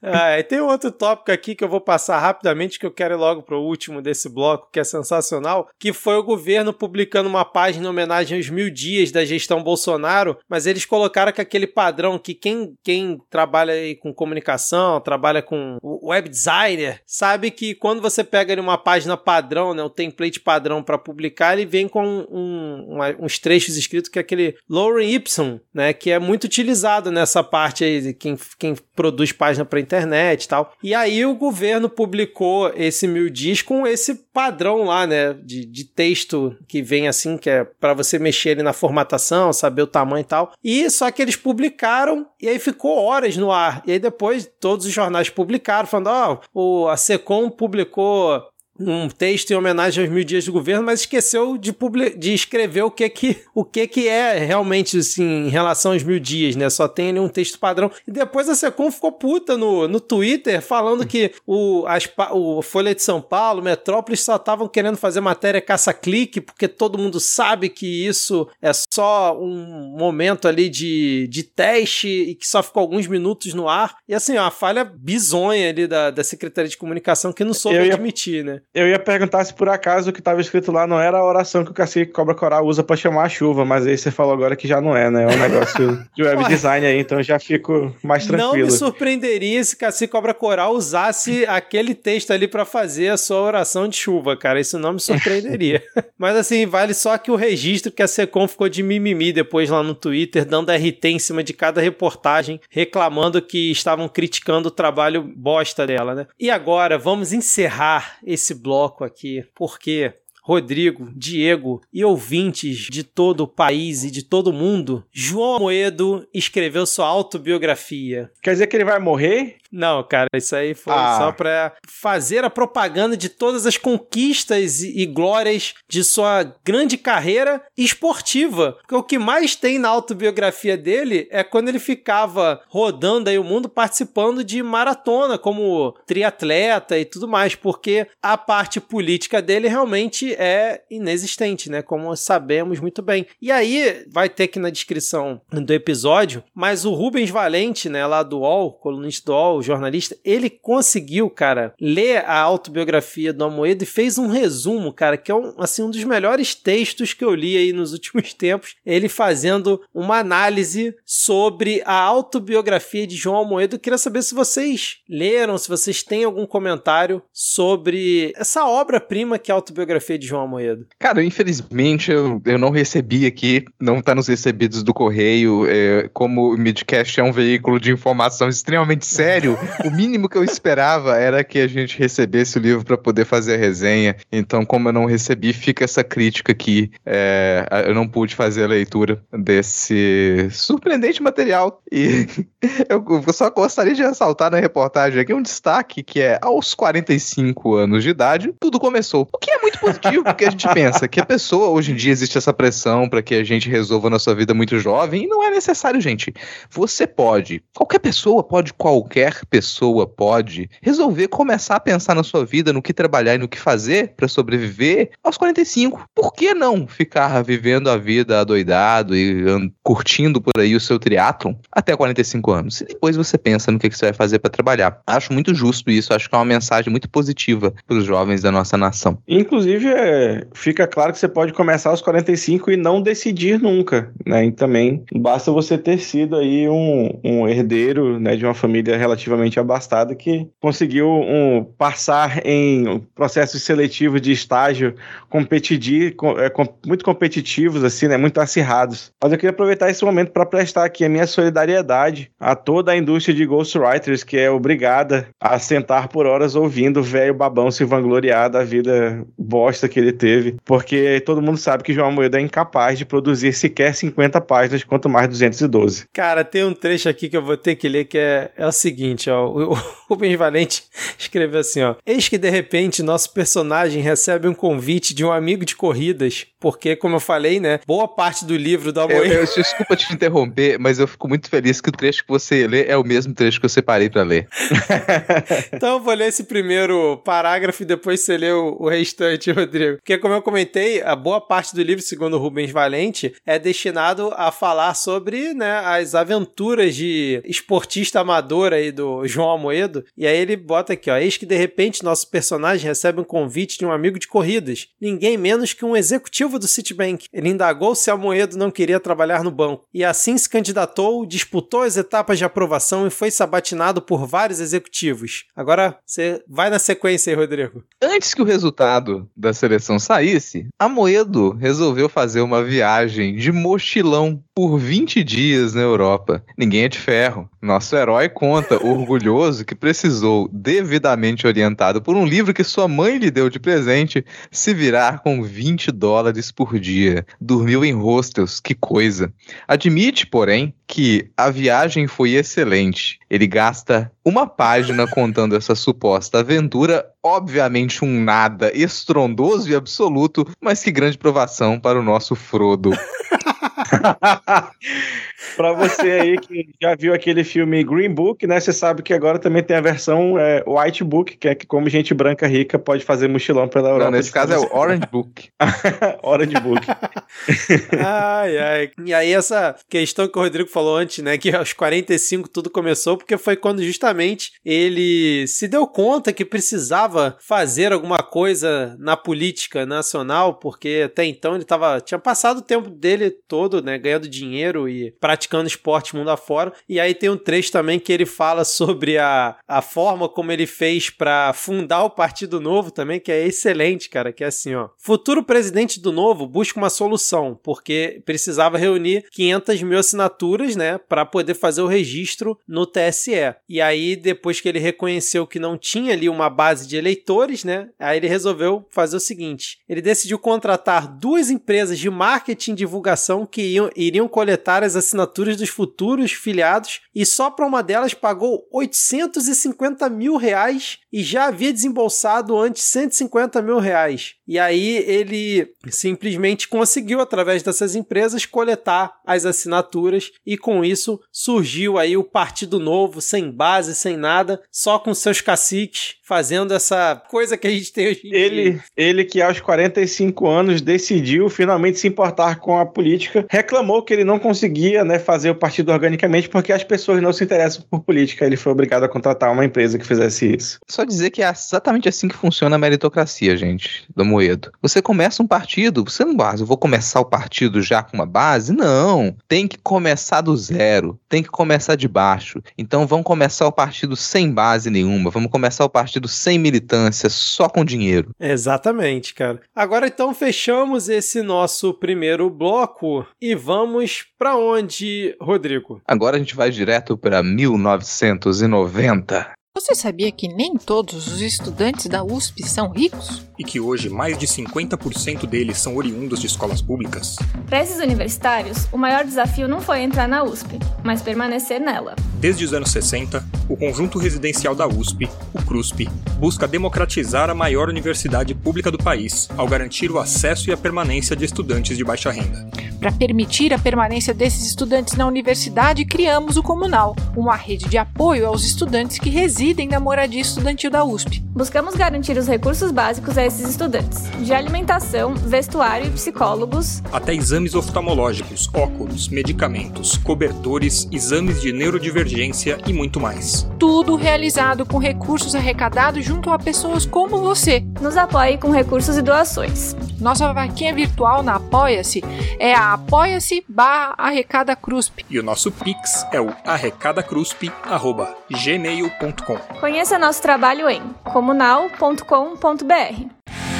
Ah, e tem outro tópico aqui que eu vou passar rapidamente, que eu quero ir logo pro último desse bloco, que é sensacional, que foi o governo publicando uma página em homenagem aos mil dias da gestão Bolsonaro, mas eles colocaram que aquele padrão que quem, quem trabalha com comunicação, trabalha com web designer, sabe que quando você pega ali uma página padrão, né, um template padrão para publicar, ele vem com um, uns trechos escritos que é aquele lorem ipsum, né, que é muito utilizado nessa parte aí de quem, quem produz página para internet e tal. E aí o governo publicou esse mil dias com esse padrão lá, né, de, de texto que vem assim, que é para você mexer ali na formatação, saber o tamanho e tal. E só que eles publicaram e aí ficou horas no ar. E aí depois todos os jornais publicaram, falando, ó, oh, a Secom publicou um texto em homenagem aos mil dias do governo, mas esqueceu de, de escrever o que que, o que que é realmente, assim, em relação aos mil dias, né? Só tem ali um texto padrão. E depois a Secom ficou puta no, no Twitter, falando que o, as, o Folha de São Paulo, Metrópolis, só estavam querendo fazer matéria caça-clique, porque todo mundo sabe que isso é só um momento ali de, de teste e que só ficou alguns minutos no ar. E assim, uma falha bizonha ali da, da Secretaria de Comunicação que não soube ia... admitir, né? Eu ia perguntar se por acaso o que estava escrito lá não era a oração que o cacique Cobra Coral usa para chamar a chuva, mas aí você falou agora que já não é, né? É um negócio de web design aí, então eu já fico mais tranquilo. Não me surpreenderia se cacique Cobra Coral usasse aquele texto ali para fazer a sua oração de chuva, cara. Isso não me surpreenderia. mas assim, vale só que o registro que a Secom ficou de mimimi depois lá no Twitter, dando RT em cima de cada reportagem, reclamando que estavam criticando o trabalho bosta dela, né? E agora, vamos encerrar esse bloco aqui, porque Rodrigo, Diego e ouvintes de todo o país e de todo mundo, João Moedo escreveu sua autobiografia. Quer dizer que ele vai morrer? Não, cara, isso aí foi ah. só pra fazer a propaganda de todas as conquistas e, glórias de sua grande carreira esportiva. Porque o que mais tem na autobiografia dele é quando ele ficava rodando aí o mundo participando de maratona como triatleta e tudo mais, porque a parte política dele realmente é inexistente, né? Como sabemos muito bem. E aí vai ter aqui na descrição do episódio, mas o Rubens Valente, né, lá do UOL, colunista do UOL, jornalista, ele conseguiu, cara, ler a autobiografia do Amoedo e fez um resumo, cara, que é um, assim, um dos melhores textos que eu li aí nos últimos tempos. Ele fazendo uma análise sobre a autobiografia de João Almoedo. Eu queria saber se vocês leram, se vocês têm algum comentário sobre essa obra-prima que é a autobiografia de João Almoedo. Cara, infelizmente eu, eu não recebi aqui, não está nos recebidos do correio. É, como o Midcast é um veículo de informação extremamente sério, o mínimo que eu esperava era que a gente recebesse o livro para poder fazer a resenha. Então, como eu não recebi, fica essa crítica aqui. É, eu não pude fazer a leitura desse surpreendente material. E eu só gostaria de ressaltar na reportagem aqui um destaque que é aos 45 anos de idade, tudo começou. O que é muito positivo, porque a gente pensa que a pessoa, hoje em dia, existe essa pressão para que a gente resolva na sua vida muito jovem, e não é necessário, gente. Você pode, qualquer pessoa pode qualquer pessoa pode resolver começar a pensar na sua vida, no que trabalhar e no que fazer para sobreviver aos 45. Por que não ficar vivendo a vida adoidado e curtindo por aí o seu triatlon até 45 anos? E depois você pensa no que, que você vai fazer para trabalhar. Acho muito justo isso, acho que é uma mensagem muito positiva para os jovens da nossa nação. Inclusive, é, fica claro que você pode começar aos 45 e não decidir nunca, né? E também basta você ter sido aí um, um herdeiro né, de uma família relativamente relativamente abastada que conseguiu um, passar em processos seletivos de estágio competitivo, é, com, muito competitivos, assim, né, muito acirrados. Mas eu queria aproveitar esse momento para prestar aqui a minha solidariedade a toda a indústria de ghostwriters que é obrigada a sentar por horas ouvindo o velho babão se vangloriar da vida bosta que ele teve, porque todo mundo sabe que João Moeda é incapaz de produzir sequer 50 páginas, quanto mais 212. Cara, tem um trecho aqui que eu vou ter que ler que é, é o seguinte seguinte, ó. O Rubens Valente escreveu assim, ó. Eis que de repente nosso personagem recebe um convite de um amigo de corridas, porque, como eu falei, né, boa parte do livro do Amoedo... Eu, eu, desculpa te interromper, mas eu fico muito feliz que o trecho que você lê é o mesmo trecho que eu separei para ler. então eu vou ler esse primeiro parágrafo e depois você lê o, o restante, Rodrigo. Porque, como eu comentei, a boa parte do livro, segundo o Rubens Valente, é destinado a falar sobre né, as aventuras de esportista amador aí do João Amoedo. E aí ele bota aqui, ó. Eis que de repente nosso personagem recebe um convite de um amigo de corridas. Ninguém menos que um executivo do Citibank. Ele indagou se Amoedo não queria trabalhar no banco. E assim se candidatou, disputou as etapas de aprovação e foi sabatinado por vários executivos. Agora você vai na sequência aí, Rodrigo. Antes que o resultado da seleção saísse, Amoedo resolveu fazer uma viagem de mochilão por 20 dias na Europa. Ninguém é de ferro. Nosso herói conta, orgulhoso, que precisou, devidamente orientado por um livro que sua mãe lhe deu de presente, se virar com 20 dólares por dia. Dormiu em hostels, que coisa. Admite, porém, que a viagem foi excelente. Ele gasta uma página contando essa suposta aventura, obviamente um nada estrondoso e absoluto, mas que grande provação para o nosso Frodo. Pra você aí que já viu aquele filme Green Book, né? Você sabe que agora também tem a versão é, White Book, que é que como gente branca rica pode fazer mochilão pela Europa. Não, nesse caso é o Orange Book. Orange Book. ai, ai. E aí essa questão que o Rodrigo falou antes, né? Que aos 45 tudo começou, porque foi quando justamente ele se deu conta que precisava fazer alguma coisa na política nacional, porque até então ele tava, tinha passado o tempo dele todo, né? Ganhando dinheiro e praticando esporte mundo afora. E aí tem um trecho também que ele fala sobre a, a forma como ele fez para fundar o Partido Novo também, que é excelente, cara, que é assim, ó. Futuro presidente do Novo busca uma solução, porque precisava reunir 500 mil assinaturas, né, para poder fazer o registro no TSE. E aí, depois que ele reconheceu que não tinha ali uma base de eleitores, né, aí ele resolveu fazer o seguinte: ele decidiu contratar duas empresas de marketing e divulgação que iam, iriam coletar as assinaturas assinaturas dos futuros filiados e só para uma delas pagou 850 mil reais e já havia desembolsado antes 150 mil reais. E aí ele simplesmente conseguiu, através dessas empresas, coletar as assinaturas e com isso surgiu aí o Partido Novo, sem base, sem nada, só com seus caciques, fazendo essa coisa que a gente tem hoje em ele, dia. Ele que aos 45 anos decidiu finalmente se importar com a política, reclamou que ele não conseguia né, fazer o partido organicamente porque as pessoas não se interessam por política. Ele foi obrigado a contratar uma empresa que fizesse isso. Só dizer que é exatamente assim que funciona a meritocracia, gente, do Moedo. Você começa um partido, você não base, eu vou começar o partido já com uma base? Não. Tem que começar do zero, tem que começar de baixo. Então vamos começar o partido sem base nenhuma, vamos começar o partido sem militância, só com dinheiro. Exatamente, cara. Agora então fechamos esse nosso primeiro bloco e vamos para onde, Rodrigo? Agora a gente vai direto para 1990. Você sabia que nem todos os estudantes da USP são ricos? E que hoje mais de 50% deles são oriundos de escolas públicas? Para esses universitários, o maior desafio não foi entrar na USP, mas permanecer nela. Desde os anos 60, o conjunto residencial da USP, o CRUSP, busca democratizar a maior universidade pública do país ao garantir o acesso e a permanência de estudantes de baixa renda. Para permitir a permanência desses estudantes na universidade, criamos o Comunal, uma rede de apoio aos estudantes que residem na moradia estudantil da USP. Buscamos garantir os recursos básicos a esses estudantes, de alimentação, vestuário e psicólogos, até exames oftalmológicos, óculos, medicamentos, cobertores, exames de neurodivergência e muito mais. Tudo realizado com recursos arrecadados junto a pessoas como você. Nos apoie com recursos e doações. Nossa vaquinha virtual na Apoia-se é a apoia-se barra arrecada CRUSP. E o nosso Pix é o arrecadacrusp.gmail.com. Conheça nosso trabalho em comunal.com.br.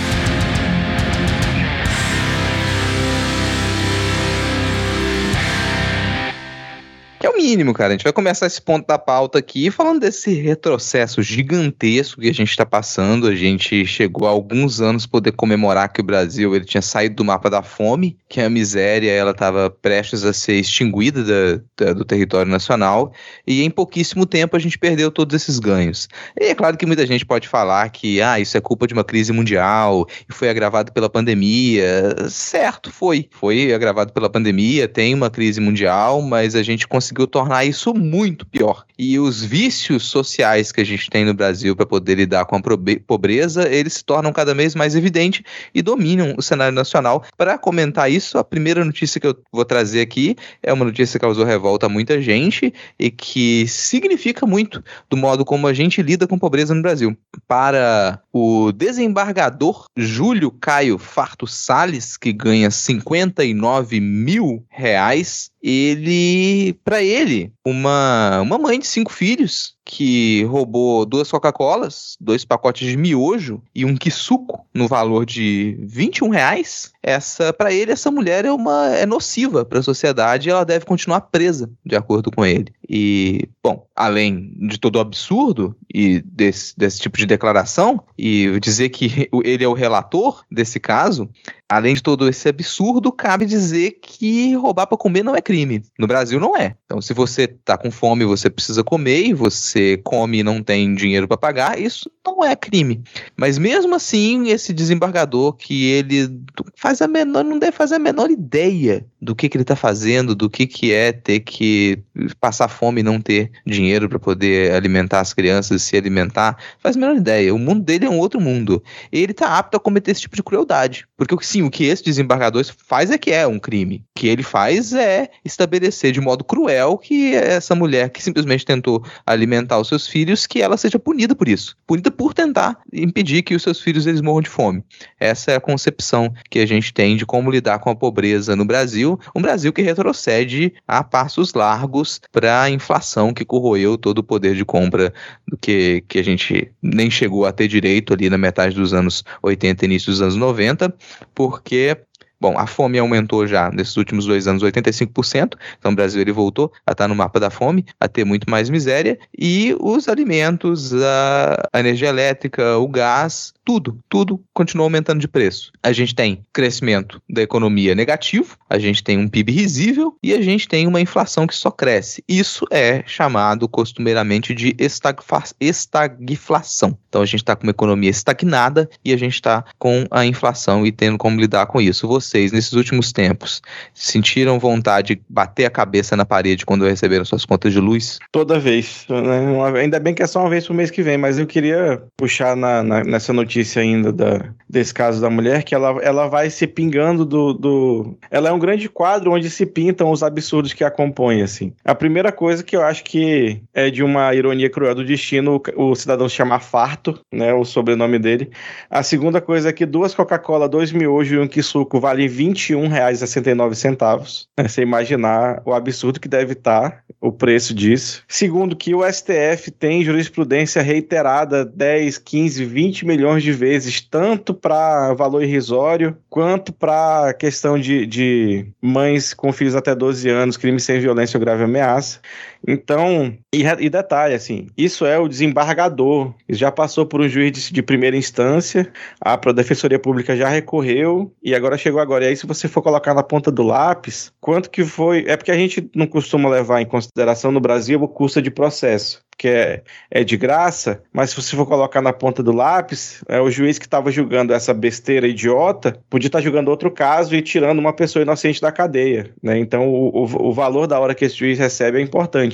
Que é o mínimo, cara. A gente vai começar esse ponto da pauta aqui falando desse retrocesso gigantesco que a gente está passando. A gente chegou há alguns anos poder comemorar que o Brasil ele tinha saído do mapa da fome, que a miséria ela estava prestes a ser extinguida da, da, do território nacional e em pouquíssimo tempo a gente perdeu todos esses ganhos. E é claro que muita gente pode falar que ah, isso é culpa de uma crise mundial e foi agravado pela pandemia. Certo, foi. Foi agravado pela pandemia, tem uma crise mundial, mas a gente conseguiu tornar isso muito pior. E os vícios sociais que a gente tem no Brasil para poder lidar com a pobreza, eles se tornam cada vez mais evidentes e dominam o cenário nacional. Para comentar isso, a primeira notícia que eu vou trazer aqui é uma notícia que causou revolta a muita gente e que significa muito do modo como a gente lida com pobreza no Brasil. Para o desembargador Júlio Caio Farto Sales, que ganha 59 mil reais, ele, para ele, uma, uma mãe de cinco filhos que roubou duas Coca-Colas, dois pacotes de miojo e um quisuco no valor de 21 reais. Essa, para ele, essa mulher é uma é nociva para a sociedade e ela deve continuar presa, de acordo com ele. E, bom, além de todo o absurdo e desse, desse tipo de declaração, e dizer que ele é o relator desse caso, além de todo esse absurdo, cabe dizer que roubar para comer não é crime. No Brasil não é. Então, se você tá com fome, você precisa comer e você come e não tem dinheiro para pagar, isso não é crime. Mas mesmo assim, esse desembargador que ele faz a menor, não deve fazer a menor ideia do que, que ele está fazendo, do que, que é ter que passar fome e não ter dinheiro para poder alimentar as crianças, se alimentar, faz a menor ideia. O mundo dele é um outro mundo. Ele está apto a cometer esse tipo de crueldade. Porque sim, o que esse desembargador faz é que é um crime. O que ele faz é estabelecer de modo cruel que essa mulher que simplesmente tentou alimentar os seus filhos, que ela seja punida por isso. Punida por tentar impedir que os seus filhos eles morram de fome. Essa é a concepção que a gente tem de como lidar com a pobreza no Brasil, um Brasil que retrocede a passos largos para a inflação que corroeu todo o poder de compra que, que a gente nem chegou a ter direito ali na metade dos anos 80 início dos anos 90, porque Bom, a fome aumentou já nesses últimos dois anos 85%, então o Brasil ele voltou a estar no mapa da fome, a ter muito mais miséria, e os alimentos, a, a energia elétrica, o gás, tudo, tudo continua aumentando de preço. A gente tem crescimento da economia negativo, a gente tem um PIB risível e a gente tem uma inflação que só cresce. Isso é chamado costumeiramente de estagflação. Então a gente está com uma economia estagnada e a gente está com a inflação e tendo como lidar com isso. Vocês, nesses últimos tempos, sentiram vontade de bater a cabeça na parede quando receberam suas contas de luz? Toda vez. Né? Ainda bem que é só uma vez pro mês que vem, mas eu queria puxar na, na, nessa notícia notícia ainda da, desse caso da mulher, que ela, ela vai se pingando do, do. Ela é um grande quadro onde se pintam os absurdos que a compõem, assim. A primeira coisa que eu acho que é de uma ironia cruel do destino o, o cidadão se chamar Farto, né? O sobrenome dele. A segunda coisa é que duas Coca-Cola, dois miojos e um quisuco valem R$ 21,69. Né? Você imaginar o absurdo que deve estar o preço disso. Segundo, que o STF tem jurisprudência reiterada 10, 15, 20 milhões milhões de vezes, tanto para valor irrisório, quanto para questão de, de mães com filhos até 12 anos, crime sem violência ou grave ameaça. Então, e, e, detalhe, assim, isso é o desembargador. Já passou por um juiz de, de primeira instância, a Defensoria Pública já recorreu e agora chegou agora. E aí, se você for colocar na ponta do lápis, quanto que foi. É porque a gente não costuma levar em consideração no Brasil o custo de processo que é, é de graça, mas se você for colocar na ponta do lápis, é o juiz que estava julgando essa besteira idiota podia estar tá julgando outro caso e tirando uma pessoa inocente da cadeia, né? Então o, o, o valor da hora que esse juiz recebe é importante.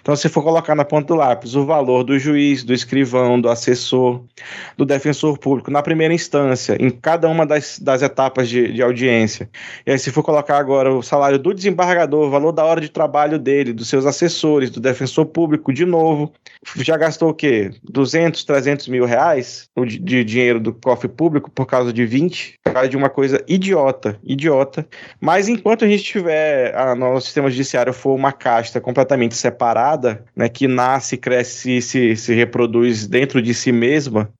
Então se for colocar na ponta do lápis o valor do juiz, do escrivão, do assessor, do defensor público na primeira instância, em cada uma das, das etapas de, de audiência, e aí se for colocar agora o salário do desembargador, o valor da hora de trabalho dele, dos seus assessores, do defensor público de novo novo. Já gastou o quê? 200, 300 mil reais de, de dinheiro do cofre público por causa de 20? Por causa de uma coisa idiota, idiota. Mas enquanto a gente tiver, a nosso sistema judiciário for uma casta completamente separada, né, que nasce, cresce e se, se reproduz dentro de si mesma,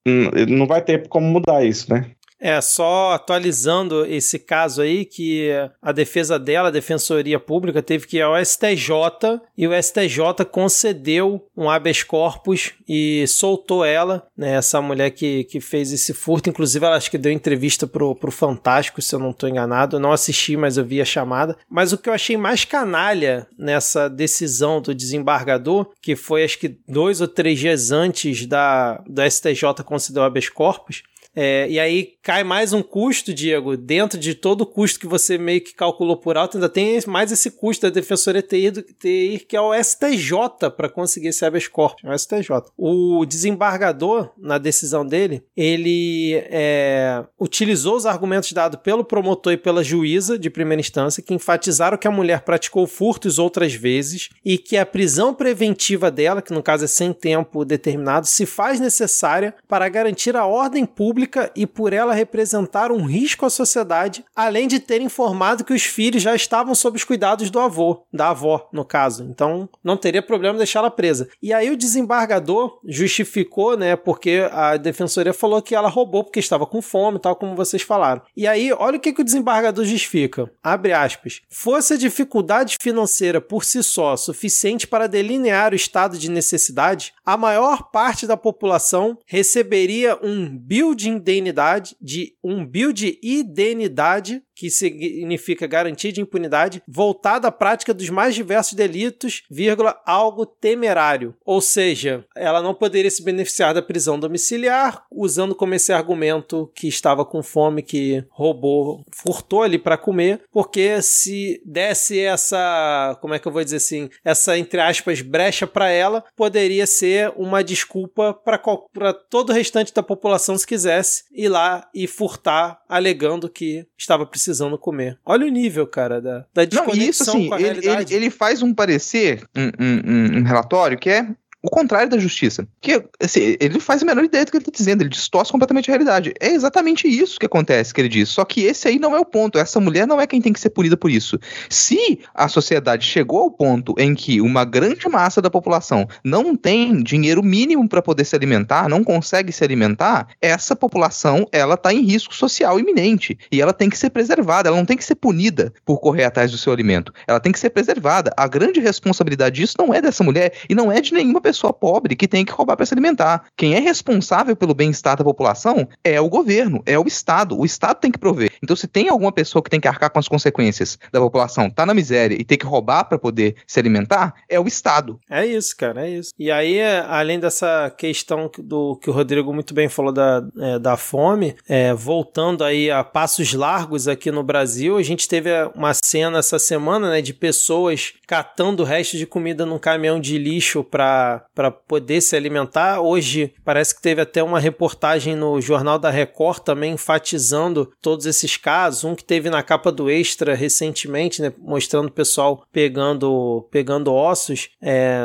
não vai ter como mudar isso, né? É, só atualizando esse caso aí, que a defesa dela, a Defensoria Pública, teve que ir ao STJ e o STJ concedeu um habeas corpus e soltou ela, né, essa mulher que, que fez esse furto. Inclusive, ela acho que deu entrevista pro, pro Fantástico, se eu não estou enganado. Eu não assisti, mas eu vi a chamada. Mas o que eu achei mais canalha nessa decisão do desembargador, que foi acho que dois ou três dias antes da, do STJ conceder o habeas corpus, é, e aí cai mais um custo, Diego, dentro de todo o custo que você meio que calculou por alto, ainda tem mais esse custo da defensoria ter ido, ter que é o STJ para conseguir esse habeas corpus, o STJ. O desembargador, na decisão dele, ele é, utilizou os argumentos dados pelo promotor e pela juíza de primeira instância, que enfatizaram que a mulher praticou furtos outras vezes e que a prisão preventiva dela, que no caso é sem tempo determinado, se faz necessária para garantir a ordem pública pública e por ela representar um risco à sociedade, além de ter informado que os filhos já estavam sob os cuidados do avô, da avó, no caso. Então, não teria problema deixá-la presa. E aí o desembargador justificou, né, porque a defensoria falou que ela roubou porque estava com fome, tal como vocês falaram. E aí, olha o que, que o desembargador justifica. Abre aspas. Fosse a dificuldade financeira por si só suficiente para delinear o estado de necessidade, a maior parte da população receberia um building indeniidade, de um bill de indenidade que significa garantia de impunidade, voltada à prática dos mais diversos delitos, vírgula, algo temerário. Ou seja, ela não poderia se beneficiar da prisão domiciliar, usando como esse argumento que estava com fome, que roubou, furtou ali para comer, porque se desse essa, como é que eu vou dizer assim, essa, entre aspas, brecha para ela, poderia ser uma desculpa para todo o restante da população se quisesse ir lá e furtar, alegando que estava precisando precisando comer. Olha o nível, cara, da, da desconexão Não, isso, assim, ele, ele, ele faz um parecer, um, um, um relatório que é o contrário da justiça. Que assim, ele faz a menor ideia do que ele está dizendo, ele distorce completamente a realidade. É exatamente isso que acontece, que ele diz. Só que esse aí não é o ponto. Essa mulher não é quem tem que ser punida por isso. Se a sociedade chegou ao ponto em que uma grande massa da população não tem dinheiro mínimo para poder se alimentar, não consegue se alimentar, essa população ela está em risco social iminente e ela tem que ser preservada. Ela não tem que ser punida por correr atrás do seu alimento. Ela tem que ser preservada. A grande responsabilidade disso não é dessa mulher e não é de nenhuma pessoa pobre que tem que roubar para se alimentar. Quem é responsável pelo bem-estar da população é o governo, é o Estado. O Estado tem que prover. Então, se tem alguma pessoa que tem que arcar com as consequências da população, tá na miséria e tem que roubar para poder se alimentar, é o Estado. É isso, cara, é isso. E aí, além dessa questão do que o Rodrigo muito bem falou da, é, da fome, é, voltando aí a passos largos aqui no Brasil, a gente teve uma cena essa semana, né, de pessoas catando restos de comida num caminhão de lixo para para poder se alimentar. Hoje parece que teve até uma reportagem no Jornal da Record também enfatizando todos esses casos. Um que teve na capa do Extra recentemente, né, mostrando o pessoal pegando, pegando ossos é,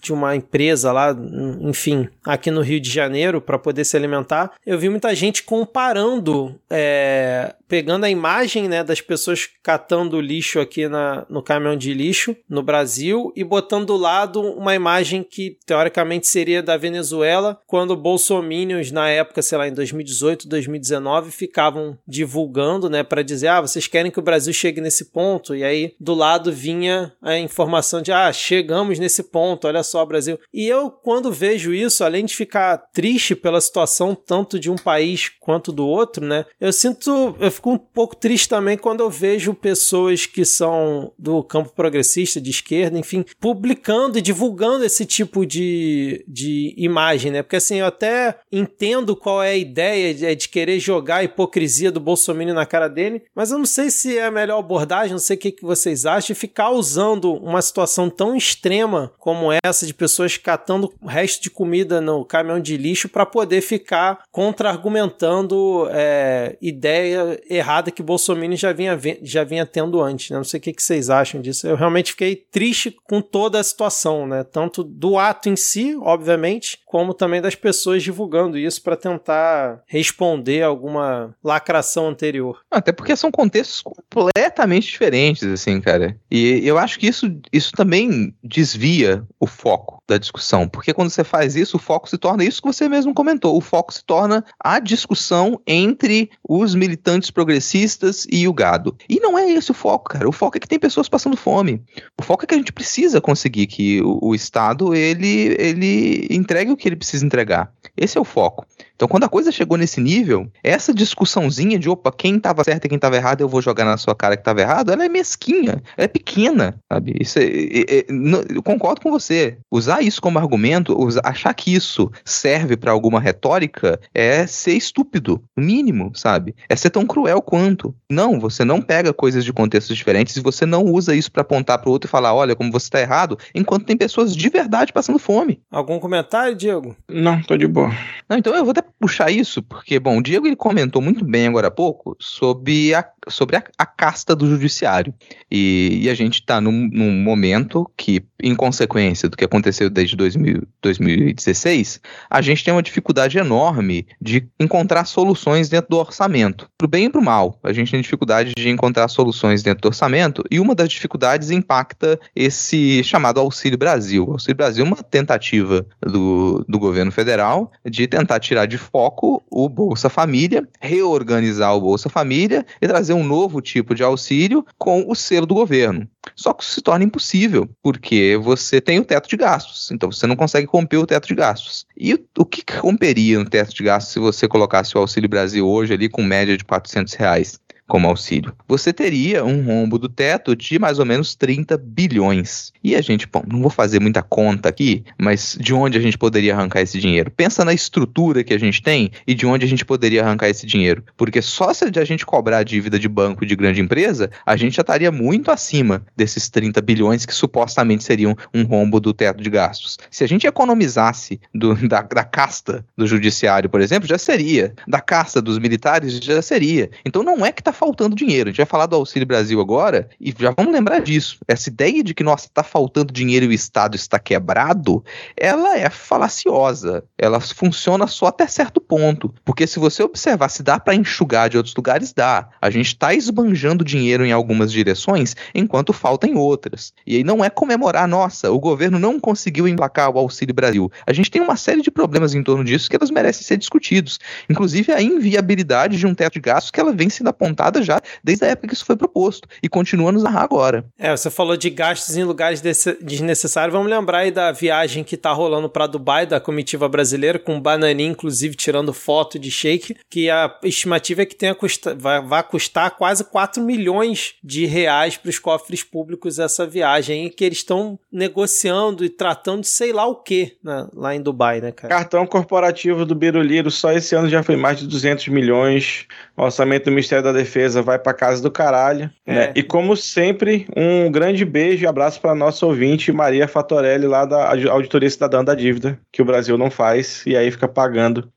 de uma empresa lá, enfim, aqui no Rio de Janeiro para poder se alimentar. Eu vi muita gente comparando, é, pegando a imagem né, das pessoas catando lixo aqui na, no caminhão de lixo no Brasil e botando do lado uma imagem que teoricamente seria da Venezuela, quando bolsominions na época, sei lá, em 2018, 2019, ficavam divulgando, né, para dizer: "Ah, vocês querem que o Brasil chegue nesse ponto?" E aí do lado vinha a informação de: "Ah, chegamos nesse ponto, olha só, Brasil". E eu quando vejo isso, além de ficar triste pela situação tanto de um país quanto do outro, né, eu sinto, eu fico um pouco triste também quando eu vejo pessoas que são do campo progressista, de esquerda, enfim, publicando e divulgando esse tipo de, de imagem, né? Porque assim, eu até entendo qual é a ideia de, de querer jogar a hipocrisia do Bolsonaro na cara dele, mas eu não sei se é a melhor abordagem, não sei o que, que vocês acham, de ficar usando uma situação tão extrema como essa de pessoas catando resto de comida no caminhão de lixo para poder ficar contra-argumentando é, ideia errada que Bolsonaro já vinha, já vinha tendo antes. Né? Não sei o que, que vocês acham disso. Eu realmente fiquei triste com toda a situação, né? Tanto do ato em si, obviamente, como também das pessoas divulgando isso para tentar responder alguma lacração anterior. Até porque são contextos completamente diferentes, assim, cara. E eu acho que isso, isso também desvia o foco da discussão, porque quando você faz isso, o foco se torna isso que você mesmo comentou, o foco se torna a discussão entre os militantes progressistas e o gado. E não é esse o foco, cara. O foco é que tem pessoas passando fome. O foco é que a gente precisa conseguir que o, o Estado ele, ele entregue o que ele precisa entregar. Esse é o foco. Então, quando a coisa chegou nesse nível, essa discussãozinha de opa, quem estava certo e quem estava errado, eu vou jogar na sua cara que estava errado, ela é mesquinha, ela é pequena, sabe? Isso é, é, é, eu concordo com você. Usar isso como argumento, usar, achar que isso serve para alguma retórica, é ser estúpido, no mínimo, sabe? É ser tão cruel quanto. Não, você não pega coisas de contextos diferentes e você não usa isso para apontar para o outro e falar, olha, como você está errado, enquanto tem pessoas de verdade passando fome. Algum comentário, Diego? Não, tô de boa. Não, então eu vou até puxar isso, porque, bom, o Diego ele comentou muito bem agora há pouco sobre a, sobre a, a casta do judiciário. E, e a gente está num, num, momento que, em consequência do que aconteceu desde 2000, 2016, a gente tem uma dificuldade enorme de encontrar soluções dentro do orçamento, pro bem e pro mal. A gente tem dificuldade de encontrar soluções dentro do orçamento, e uma das dificuldades impacta esse chamado Auxílio Brasil. O Auxílio Brasil é uma tentativa do, do governo federal de tentar tirar de foco o Bolsa Família, reorganizar o Bolsa Família e trazer um novo tipo de auxílio com o selo do governo. Só que isso se torna impossível, porque você tem o teto de gastos, então você não consegue romper o teto de gastos. E o que romperia no teto de gastos se você colocasse o Auxílio Brasil hoje ali com média de 400 reais? Como auxílio. Você teria um rombo do teto de mais ou menos 30 bilhões. E a gente, bom, não vou fazer muita conta aqui, mas de onde a gente poderia arrancar esse dinheiro? Pensa na estrutura que a gente tem e de onde a gente poderia arrancar esse dinheiro. Porque só se a gente cobrar a dívida de banco de grande empresa, a gente já estaria muito acima desses 30 bilhões que supostamente seriam um rombo do teto de gastos. Se a gente economizasse do, da, da casta do judiciário, por exemplo, já seria. Da casta dos militares, já seria. Então não é que está faltando dinheiro. A gente vai falar do Auxílio Brasil agora e já vamos lembrar disso. Essa ideia de que, nossa, está faltando dinheiro e o Estado está quebrado, ela é falaciosa. Ela funciona só até certo ponto. Porque se você observar se dá para enxugar de outros lugares, dá. A gente está esbanjando dinheiro em algumas direções enquanto falta em outras. E aí não é comemorar, nossa, o governo não conseguiu emplacar o Auxílio Brasil. A gente tem uma série de problemas em torno disso que elas merecem ser discutidos. Inclusive a inviabilidade de um teto de gastos que ela vem sendo apontada já desde a época que isso foi proposto e continua a nos narrar agora. É, você falou de gastos em lugares desnecessários. Vamos lembrar aí da viagem que tá rolando para Dubai da comitiva brasileira, com Bananinha, inclusive, tirando foto de shake, que a estimativa é que tenha custa, vai, vai custar quase 4 milhões de reais para os cofres públicos essa viagem, e que eles estão negociando e tratando de sei lá o que né, lá em Dubai, né, cara? Cartão corporativo do Biruliro só esse ano já foi mais de 200 milhões. O orçamento do Ministério da Defesa defesa vai para casa do caralho. É. Né? E como sempre, um grande beijo e abraço para nosso ouvinte Maria Fatorelli, lá da Auditoria Cidadã da Dívida, que o Brasil não faz, e aí fica pagando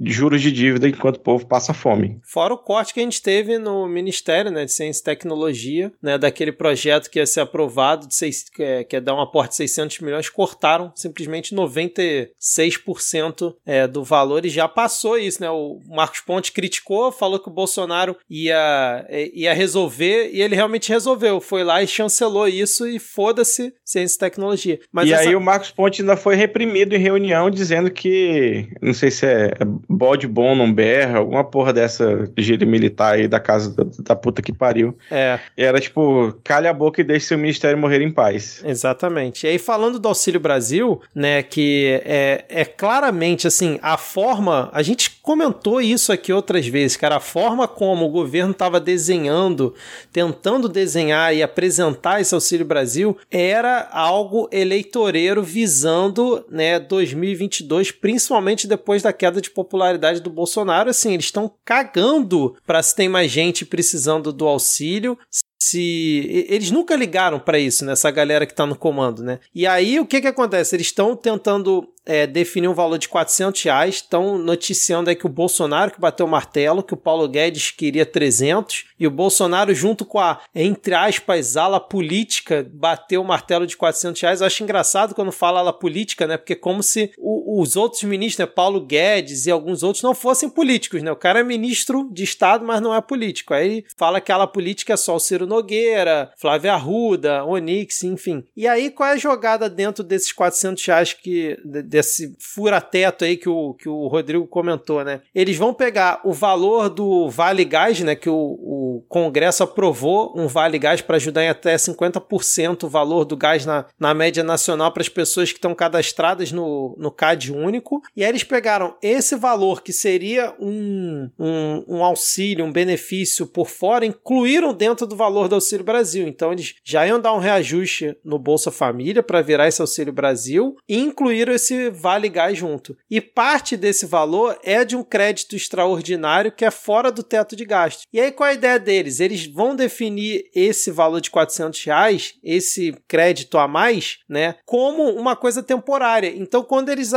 juros de dívida enquanto o povo passa fome. Fora o corte que a gente teve no Ministério né, de Ciência e Tecnologia, né, daquele projeto que ia ser aprovado, de seis, que, é, que é dar um aporte de 600 milhões, cortaram simplesmente 96% é, do valor e já passou isso. Né? O Marcos Ponte criticou, falou que o Bolsonaro ia ia, ia resolver e ele realmente resolveu. Foi lá e chancelou isso e foda-se ciência e tecnologia. Mas e essa... aí o Marcos Ponte ainda foi reprimido em reunião dizendo que, não sei se é bode bom não berra, alguma porra dessa gíria militar aí da casa da, da puta que pariu. É. E era tipo, calha a boca e deixe seu ministério morrer em paz. Exatamente. E aí falando do Auxílio Brasil, né, que é, é claramente assim, a forma, a gente comentou isso aqui outras vezes, cara, a forma como o governo governo estava desenhando, tentando desenhar e apresentar esse Auxílio Brasil, era algo eleitoreiro visando né, 2022, principalmente depois da queda de popularidade do Bolsonaro. Assim, eles estão cagando para se tem mais gente precisando do auxílio, se eles nunca ligaram para isso nessa né, galera que está no comando, né? E aí o que que acontece? Eles estão tentando é, definir um valor de 400 reais, estão noticiando aí que o Bolsonaro que bateu o martelo, que o Paulo Guedes queria 300 e o Bolsonaro junto com a entre aspas ala política bateu o martelo de 400 reais. Eu acho engraçado quando fala ala política, né? Porque é como se o, os outros ministros, né, Paulo Guedes e alguns outros não fossem políticos, né? O cara é ministro de Estado, mas não é político. Aí fala que a ala política é só o Ciro Nogueira, Flávia Arruda, Onix, enfim. E aí, qual é a jogada dentro desses 400 reais que, desse fura-teto aí que o, que o Rodrigo comentou, né? Eles vão pegar o valor do Vale Gás, né? Que o, o Congresso aprovou um Vale Gás para ajudar em até 50% o valor do gás na, na média nacional para as pessoas que estão cadastradas no, no CAD único. E aí eles pegaram esse valor que seria um, um, um auxílio, um benefício por fora, incluíram dentro do valor do Auxílio Brasil. Então eles já iam dar um reajuste no Bolsa Família para virar esse Auxílio Brasil e incluíram esse Vale Gás junto. E parte desse valor é de um crédito extraordinário que é fora do teto de gasto. E aí qual é a ideia deles? Eles vão definir esse valor de 400 reais, esse crédito a mais, né, como uma coisa temporária. Então quando eles,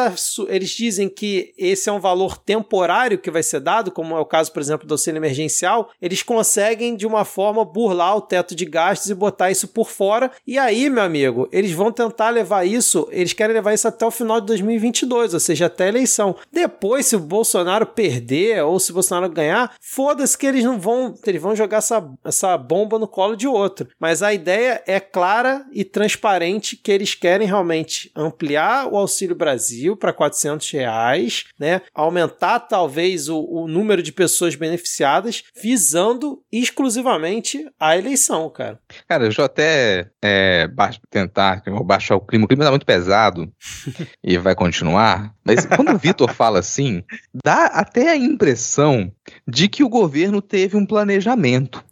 eles dizem que esse é um valor temporário que vai ser dado, como é o caso, por exemplo, do auxílio emergencial, eles conseguem de uma forma burlar o teto de gastos e botar isso por fora. E aí, meu amigo, eles vão tentar levar isso, eles querem levar isso até o final de 2022, ou seja, até a eleição. Depois, se o Bolsonaro perder ou se o Bolsonaro ganhar, foda-se que eles não vão, eles vão jogar essa, essa bomba no colo de outro. Mas a ideia é clara e transparente que eles querem realmente ampliar o Auxílio Brasil para 400 reais, né? Aumentar talvez o, o número de pessoas beneficiadas, visando exclusivamente a eleição, cara. Cara, eu até é, baixo, tentar baixar o clima. O clima tá muito pesado e vai continuar. Mas quando o Vitor fala assim, dá até a impressão de que o governo teve um planejamento.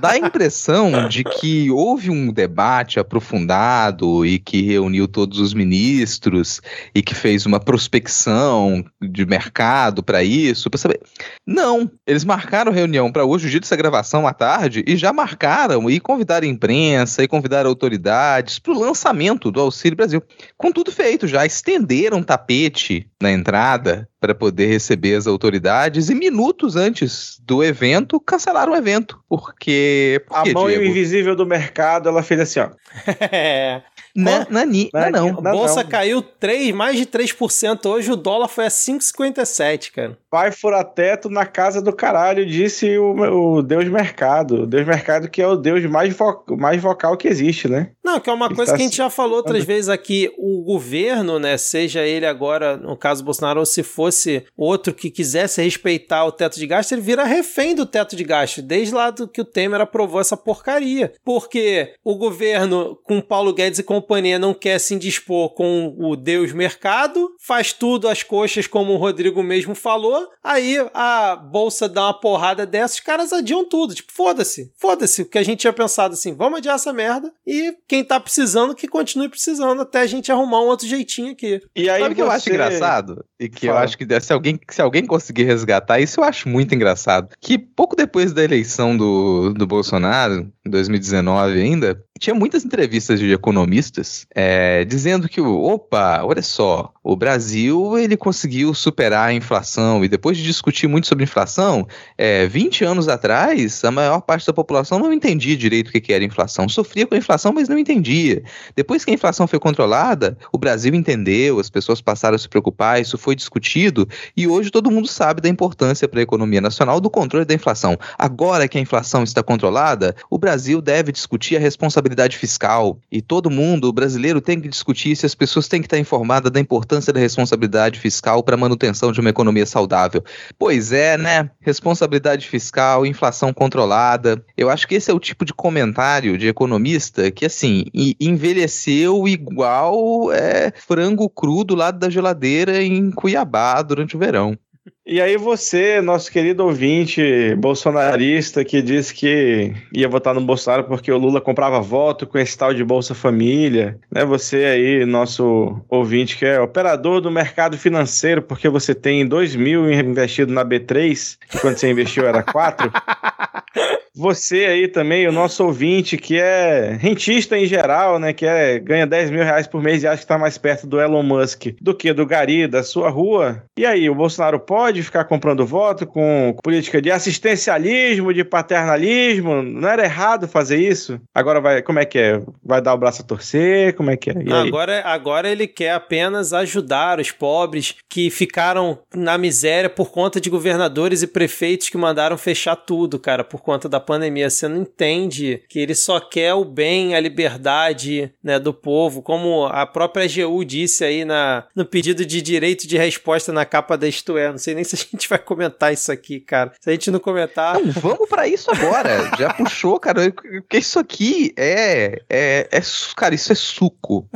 Dá a impressão de que houve um debate aprofundado e que reuniu todos os ministros e que fez uma prospecção de mercado para isso, para saber. Não, eles marcaram reunião para hoje, o dia dessa gravação à tarde, e já marcaram e convidaram a imprensa e convidaram autoridades para o lançamento do Auxílio Brasil. Com tudo feito, já estenderam tapete na entrada para poder receber as autoridades e minutos antes do evento cancelaram o evento porque, porque a mão Diego? invisível do mercado ela fez assim ó. Na, na, na, não. A bolsa não. caiu 3, mais de 3%. Hoje o dólar foi a 5,57, cara. Vai furar teto na casa do caralho, disse o, o Deus Mercado. O Deus Mercado que é o Deus mais, vo, mais vocal que existe, né? Não, que é uma coisa tá que a gente já falou outras vezes aqui. O governo, né, seja ele agora, no caso Bolsonaro, ou se fosse outro que quisesse respeitar o teto de gasto, ele vira refém do teto de gasto, desde lá do que o Temer aprovou essa porcaria. Porque o governo, com Paulo Guedes e com companhia não quer se indispor com o Deus mercado, faz tudo às coxas, como o Rodrigo mesmo falou, aí a bolsa dá uma porrada dessas, os caras adiam tudo. Tipo, foda-se, foda-se. O que a gente tinha pensado assim, vamos adiar essa merda e quem tá precisando que continue precisando até a gente arrumar um outro jeitinho aqui. E aí Sabe você... que eu acho engraçado? E que Fala. eu acho que se alguém, se alguém conseguir resgatar isso, eu acho muito engraçado. Que pouco depois da eleição do, do Bolsonaro, em 2019 ainda, tinha muitas entrevistas de economistas é, dizendo que, opa, olha só, o Brasil ele conseguiu superar a inflação e depois de discutir muito sobre inflação, é, 20 anos atrás, a maior parte da população não entendia direito o que era inflação, sofria com a inflação, mas não entendia. Depois que a inflação foi controlada, o Brasil entendeu, as pessoas passaram a se preocupar, isso foi discutido e hoje todo mundo sabe da importância para a economia nacional do controle da inflação. Agora que a inflação está controlada, o Brasil deve discutir a responsabilidade fiscal e todo mundo, o brasileiro, tem que discutir se as pessoas têm que estar informadas da importância da responsabilidade fiscal para a manutenção de uma economia saudável. Pois é, né? Responsabilidade fiscal, inflação controlada. Eu acho que esse é o tipo de comentário de economista que, assim, envelheceu igual é, frango cru do lado da geladeira em Cuiabá durante o verão. E aí você, nosso querido ouvinte bolsonarista que disse que ia votar no Bolsonaro porque o Lula comprava voto com esse tal de Bolsa Família, né? Você aí, nosso ouvinte que é operador do mercado financeiro porque você tem 2 mil investido na B3, que quando você investiu era 4. Você aí também, o nosso ouvinte, que é rentista em geral, né? Que é, ganha 10 mil reais por mês e acha que está mais perto do Elon Musk do que do Gari, da sua rua. E aí, o Bolsonaro pode ficar comprando voto com política de assistencialismo, de paternalismo? Não era errado fazer isso? Agora vai, como é que é? Vai dar o braço a torcer? Como é que é? Agora, agora ele quer apenas ajudar os pobres que ficaram na miséria por conta de governadores e prefeitos que mandaram fechar tudo, cara, por conta da pandemia. Você não entende que ele só quer o bem, a liberdade né, do povo, como a própria AGU disse aí na, no pedido de direito de resposta na capa da Isto É. Não sei nem se a gente vai comentar isso aqui, cara. Se a gente não comentar. Não, vamos para isso agora. Já puxou, cara. Porque isso aqui é, é, é. Cara, isso é suco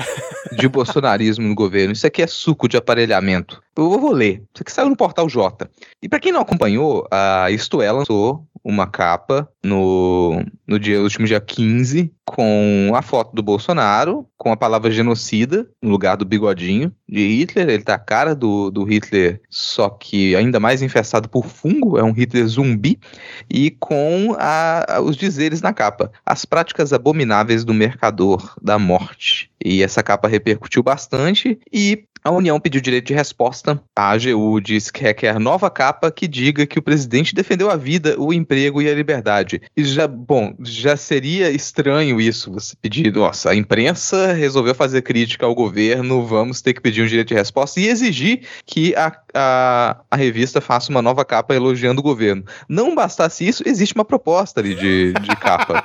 de bolsonarismo no governo. Isso aqui é suco de aparelhamento. Eu vou ler. Isso aqui saiu no portal J. E para quem não acompanhou, a Isto É lançou uma capa no, no dia, último dia 15 com a foto do Bolsonaro, com a palavra genocida no lugar do bigodinho de Hitler. Ele tá a cara do, do Hitler, só que ainda mais infestado por fungo, é um Hitler zumbi, e com a, os dizeres na capa: as práticas abomináveis do mercador da morte. E essa capa repercutiu bastante e a União pediu direito de resposta. A AGU diz que requer nova capa que diga que o presidente defendeu a vida, o emprego e a liberdade. E já, bom, já seria estranho isso, você pedir, nossa, a imprensa resolveu fazer crítica ao governo, vamos ter que pedir um direito de resposta e exigir que a, a, a revista faça uma nova capa elogiando o governo. Não bastasse isso, existe uma proposta ali de, de capa.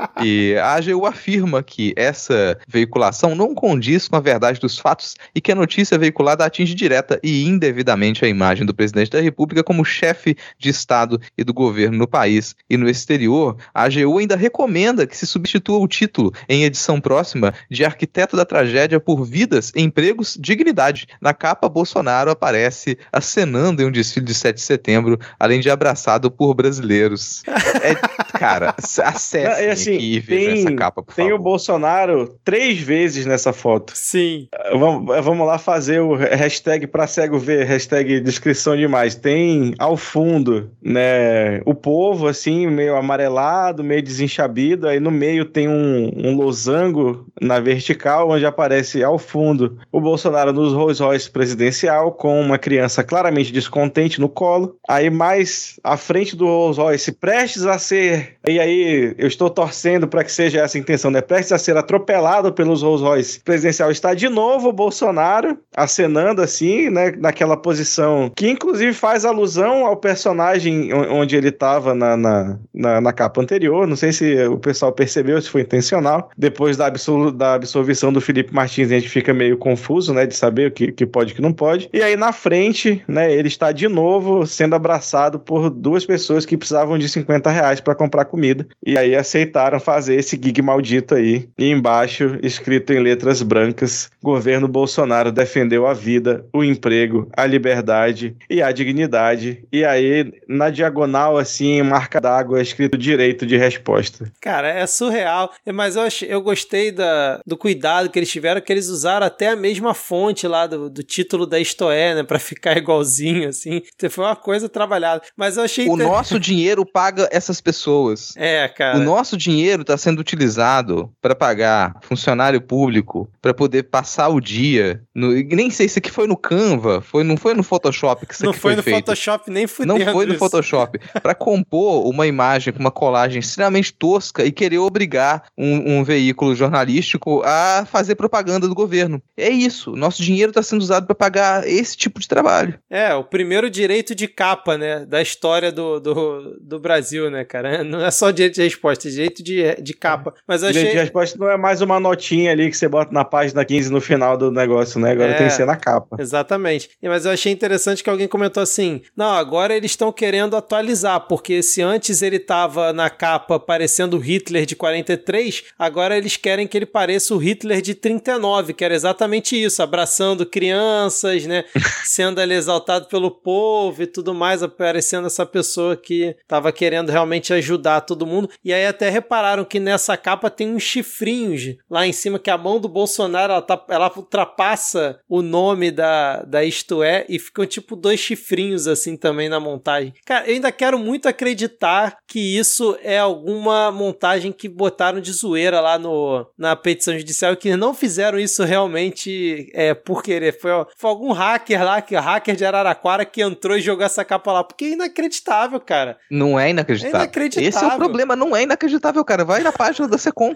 E a AGU afirma que essa veiculação não condiz com a verdade dos fatos e que a notícia veiculada atinge direta e indevidamente a imagem do presidente da República como chefe de Estado e do governo no país e no exterior. A AGU ainda recomenda que se substitua o título em edição próxima de Arquiteto da Tragédia por Vidas, Empregos, Dignidade. Na capa, Bolsonaro aparece acenando em um desfile de 7 de setembro, além de abraçado por brasileiros. É, cara, acesse assim, e veja essa capa, por tem o favor. Bolsonaro três vezes nessa foto. Sim. Vamos, vamos lá fazer o hashtag pra cego ver, hashtag descrição demais. Tem ao fundo, né, o povo, assim, meio amarelado, meio desenchabido. Aí no meio tem um, um losango na vertical, onde aparece ao fundo o Bolsonaro nos Rolls Royce presidencial, com uma criança claramente descontente no colo. Aí mais à frente do Rolls Royce, prestes a ser. E aí eu estou torcendo para que seja essa a intenção, né? Prestes a ser atropelado pelos Rolls Royce presidencial. Está de novo o Bolsonaro acenando assim, né? Naquela posição que inclusive faz alusão ao personagem onde ele estava na, na, na, na capa anterior. Não sei se o pessoal percebeu, se foi intencional. Depois da, absolu da absolvição do Felipe Martins, a gente fica meio confuso, né? De saber o que, que pode e o que não pode. E aí na frente, né? Ele está de novo sendo abraçado por duas pessoas que precisavam de 50 reais para comprar comida. E aí aceitaram fazer esse gig maldito aí. E embaixo, escrito em letras brancas: Governo Bolsonaro defendeu a vida, o emprego, a liberdade e a dignidade. E aí, na diagonal, assim, marca d'água, escrito direito de resposta. Cara, é surreal. É, Mas eu, achei, eu gostei da, do cuidado que eles tiveram, que eles usaram até a mesma fonte lá do, do título da Istoé, né? Pra ficar igualzinho, assim. Foi uma coisa trabalhada. Mas eu achei... O nosso dinheiro paga essas pessoas. É, cara. O nosso dinheiro está sendo utilizado para pagar funcionário público, para poder passar o dia. No, nem sei se aqui foi no Canva, foi, não foi no Photoshop que isso Não aqui foi foi, no feito. Photoshop nem fudendo Não foi no isso. Photoshop. Para compor uma imagem com uma colagem extremamente tosca e querer obrigar um, um veículo jornalístico a fazer propaganda do governo. É isso. Nosso dinheiro está sendo usado para pagar esse tipo de trabalho. É, o primeiro direito de capa, né? Da história do, do, do Brasil, né, cara? Não é só direito de resposta, é direito de, de capa. Mas eu Direito achei. de resposta não é mais uma notinha ali que você bota na página 15 no final do negócio, né? Agora É. tem que ser na capa. Exatamente. Mas eu achei interessante que alguém comentou assim: não, agora eles estão querendo atualizar, porque se antes ele tava na capa parecendo o Hitler de 43, agora eles querem que ele pareça o Hitler de 39, que era exatamente isso, abraçando crianças, né? sendo ali exaltado pelo povo e tudo mais, aparecendo essa pessoa que tava querendo realmente ajudar todo mundo. E aí até repararam que nessa capa tem uns chifrinhos lá em cima, que a mão do Bolsonaro ela, tá, ela ultrapassa o nome da, da Isto É e ficam tipo dois chifrinhos assim também na montagem. Cara, eu ainda quero muito acreditar que isso é alguma montagem que botaram de zoeira lá no, na petição judicial e que não fizeram isso realmente é, por querer. Foi, foi algum hacker lá, que hacker de Araraquara, que entrou e jogou essa capa lá. Porque é inacreditável, cara. Não é É inacreditável. Esse é o problema, não é inacreditável, cara. Vai na página da Secom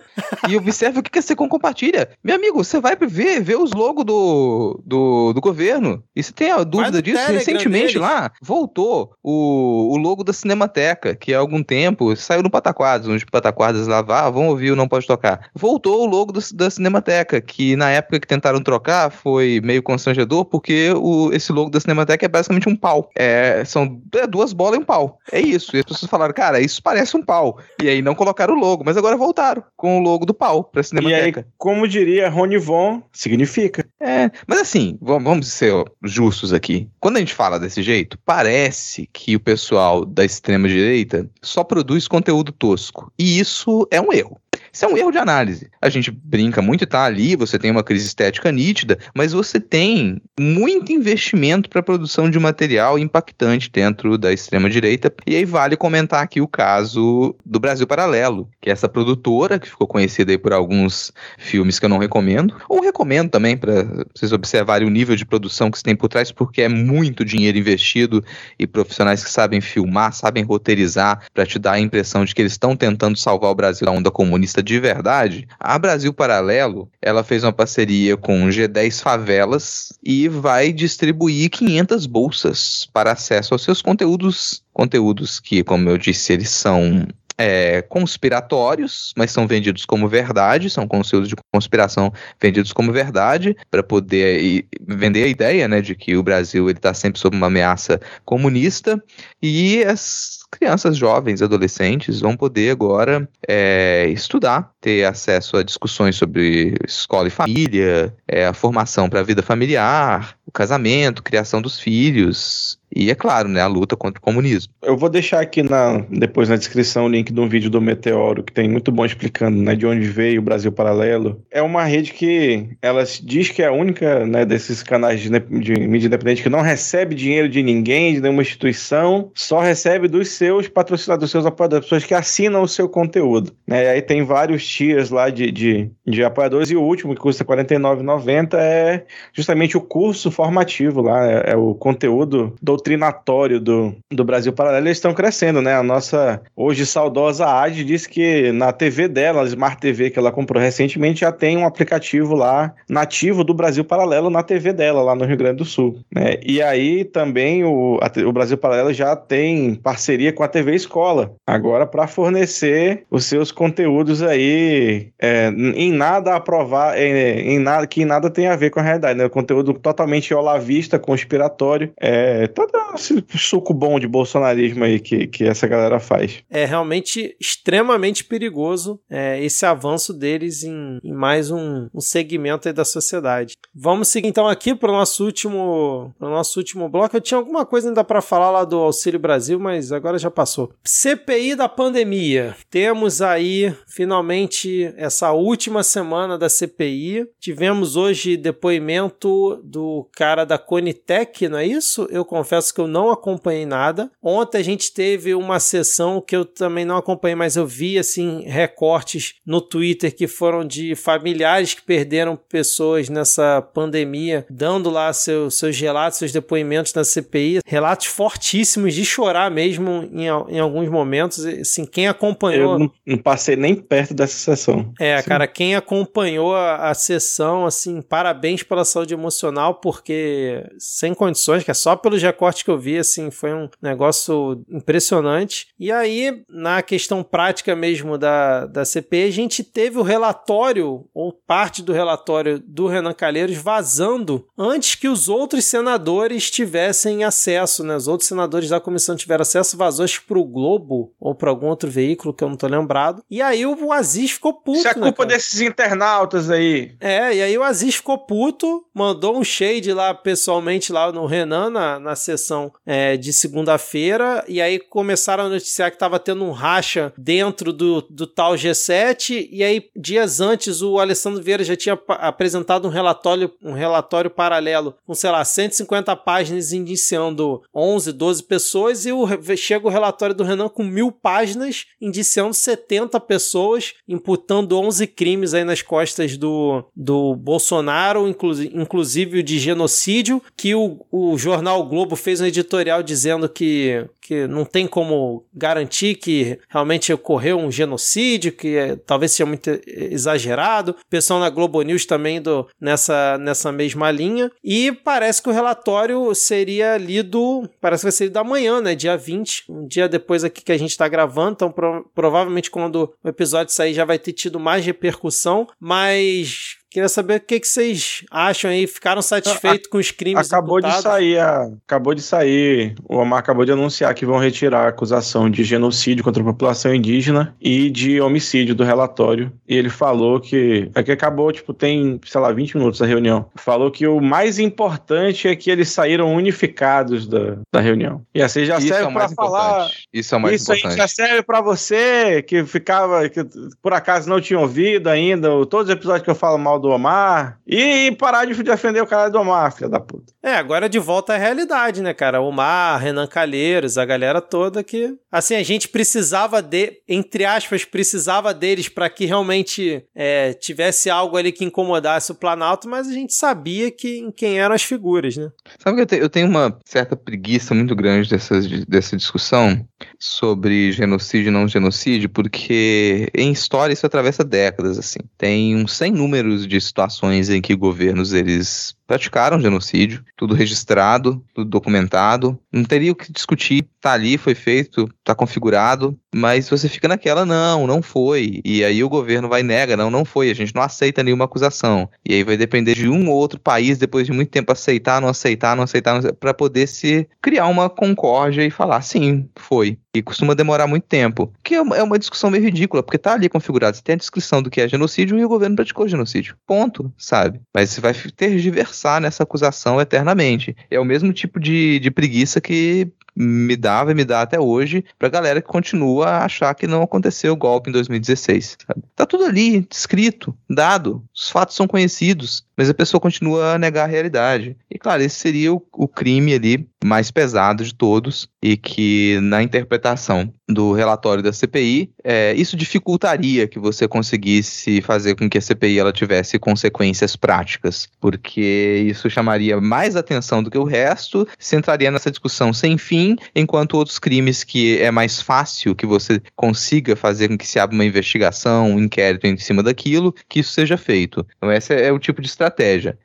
e observe o que a Secom compartilha. Meu amigo, você vai ver, ver os logos do, do, do governo. E se tem a dúvida disso, Telegram recentemente deles. lá, voltou o, o logo da Cinemateca, que há algum tempo saiu no Pataquadas, onde Pataquadas lá vá, vão ouvir o Não Pode Tocar. Voltou o logo do, da Cinemateca, que na época que tentaram trocar foi meio constrangedor, porque o, esse logo da Cinemateca é basicamente um pau. É, são é, duas bolas e um pau. É isso. E as pessoas falaram, cara, isso parece um pau. E aí não colocaram o logo, mas agora voltaram com o logo do pau pra Cinemateca. E aí, como diria Rony Von, significa. É, mas assim, vamos ser justos aqui. Quando a gente fala desse jeito, parece que o pessoal da extrema direita só produz conteúdo tosco. E isso é um erro. Isso é um erro de análise. A gente brinca muito tá ali, você tem uma crise estética nítida, mas você tem muito investimento para a produção de material impactante dentro da extrema direita. E aí vale comentar aqui o caso do Brasil Paralelo, que é essa produtora que ficou conhecida aí por alguns filmes que eu não recomendo, ou recomendo também para vocês observarem o nível de produção que se tem por trás, porque é muito dinheiro investido e profissionais que sabem filmar, sabem roteirizar para te dar a impressão de que eles estão tentando salvar o Brasil da onda comunista de verdade, a Brasil Paralelo, ela fez uma parceria com G10 Favelas e vai distribuir 500 bolsas para acesso aos seus conteúdos, conteúdos que, como eu disse, eles são é, conspiratórios, mas são vendidos como verdade, são conteúdos de conspiração vendidos como verdade, para poder e, vender a ideia né, de que o Brasil está sempre sob uma ameaça comunista, e as crianças jovens, adolescentes, vão poder agora é, estudar, ter acesso a discussões sobre escola e família, é, a formação para a vida familiar, o casamento, criação dos filhos, e é claro, né, a luta contra o comunismo. Eu vou deixar aqui na, depois na descrição o link de um vídeo do Meteoro, que tem muito bom explicando né, de onde veio o Brasil Paralelo. É uma rede que ela diz que é a única né, desses canais de, de mídia independente que não recebe dinheiro de ninguém, de nenhuma instituição, só recebe dos seus patrocinadores, dos seus apoiadores, pessoas que assinam o seu conteúdo. Né? E aí tem vários tiers lá de, de, de apoiadores, e o último, que custa R$ 49,90, é justamente o curso formativo lá, é, é o conteúdo do doutrinatório do, do Brasil Paralelo, eles estão crescendo, né? A nossa hoje saudosa AD disse que na TV dela, a Smart TV que ela comprou recentemente, já tem um aplicativo lá nativo do Brasil Paralelo na TV dela, lá no Rio Grande do Sul. Né? E aí também o, a, o Brasil Paralelo já tem parceria com a TV Escola, agora para fornecer os seus conteúdos aí é, em nada a provar, é, em nada, que em nada tem a ver com a realidade, né? Conteúdo totalmente olavista, conspiratório, é, esse suco bom de bolsonarismo aí que, que essa galera faz. É realmente extremamente perigoso é, esse avanço deles em, em mais um, um, segmento aí da sociedade. Vamos seguir então aqui para o nosso último pro nosso último bloco. Eu tinha alguma coisa ainda para falar lá do Auxílio Brasil, mas agora já passou. CPI da pandemia. Temos aí finalmente essa última semana da CPI. Tivemos hoje depoimento do cara da Conitec, não é isso? Eu confesso confesso que eu não acompanhei nada. Ontem a gente teve uma sessão que eu também não acompanhei, mas eu vi assim recortes no Twitter que foram de familiares que perderam pessoas nessa pandemia, dando lá seu, seus relatos, seus depoimentos na CPI, relatos fortíssimos de chorar mesmo em, em alguns momentos. Assim, quem acompanhou. Eu não, não passei nem perto dessa sessão. É, Sim. cara, quem acompanhou a, a sessão, assim, parabéns pela saúde emocional, porque sem condições, que é só pelos recortes que eu vi, assim, foi um negócio impressionante. E aí, na questão prática mesmo da, da CPI, a gente teve o relatório, ou parte do relatório do Renan Calheiros vazando antes que os outros senadores tivessem acesso, né? Os outros senadores da comissão tiveram acesso, vazou acho para o Globo ou para algum outro veículo que eu não tô lembrado. E aí o Aziz ficou puto. Isso é culpa né, desses internautas aí. É, e aí o Aziz ficou puto, mandou um shade lá pessoalmente lá no Renan na, na sessão sessão é, de segunda-feira, e aí começaram a noticiar que estava tendo um racha dentro do, do tal G7, e aí dias antes o Alessandro Vieira já tinha apresentado um relatório, um relatório paralelo com, sei lá, 150 páginas indiciando 11, 12 pessoas, e o, chega o relatório do Renan com mil páginas indiciando 70 pessoas, imputando 11 crimes aí nas costas do, do Bolsonaro, inclusive, inclusive o de genocídio, que o, o jornal Globo fez um editorial dizendo que, que não tem como garantir que realmente ocorreu um genocídio, que é, talvez seja muito exagerado. O pessoal na Globo News também indo nessa, nessa mesma linha. E parece que o relatório seria lido, parece que vai ser lido amanhã, né? Dia 20, um dia depois aqui que a gente está gravando. Então, pro, provavelmente quando o episódio sair já vai ter tido mais repercussão. Mas Queria saber o que, que vocês acham aí. Ficaram satisfeitos com os crimes Acabou imputados? de sair, a, acabou de sair. O Omar acabou de anunciar que vão retirar a acusação de genocídio contra a população indígena e de homicídio do relatório. E ele falou que. É que acabou, tipo, tem, sei lá, 20 minutos a reunião. Falou que o mais importante é que eles saíram unificados da, da reunião. E assim já Isso serve é para falar. Isso é o mais Isso importante. Isso aí já serve para você que ficava, que por acaso não tinha ouvido ainda, todos os episódios que eu falo mal do Omar e parar de defender o cara do Omar, filha da puta. É, agora de volta à realidade, né, cara? Omar, Renan Calheiros, a galera toda que. Assim, a gente precisava de, entre aspas, precisava deles para que realmente é, tivesse algo ali que incomodasse o Planalto, mas a gente sabia que, quem eram as figuras, né? Sabe que eu, te, eu tenho uma certa preguiça muito grande dessa, dessa discussão sobre genocídio e não genocídio, porque em história isso atravessa décadas, assim. Tem uns 100 números de situações em que governos eles praticaram genocídio, tudo registrado, tudo documentado. Não teria o que discutir, tá ali, foi feito, tá configurado, mas você fica naquela, não, não foi. E aí o governo vai nega, não, não foi, a gente não aceita nenhuma acusação. E aí vai depender de um ou outro país, depois de muito tempo, aceitar, não aceitar, não aceitar, para poder se criar uma concórdia e falar, sim, foi. E costuma demorar muito tempo. Que é é uma discussão meio ridícula, porque tá ali configurado. Você tem a descrição do que é genocídio e o governo praticou genocídio. Ponto, sabe? Mas você vai ter diversão nessa acusação eternamente. É o mesmo tipo de, de preguiça que me dava e me dá até hoje pra galera que continua a achar que não aconteceu o golpe em 2016. Sabe? Tá tudo ali, escrito, dado, os fatos são conhecidos, mas a pessoa continua a negar a realidade. E claro, esse seria o, o crime ali mais pesado de todos e que na interpretação do relatório da CPI, é, isso dificultaria que você conseguisse fazer com que a CPI ela tivesse consequências práticas, porque isso chamaria mais atenção do que o resto, se entraria nessa discussão sem fim, enquanto outros crimes que é mais fácil que você consiga fazer com que se abra uma investigação, um inquérito em cima daquilo, que isso seja feito. Então esse é o tipo de estratégia.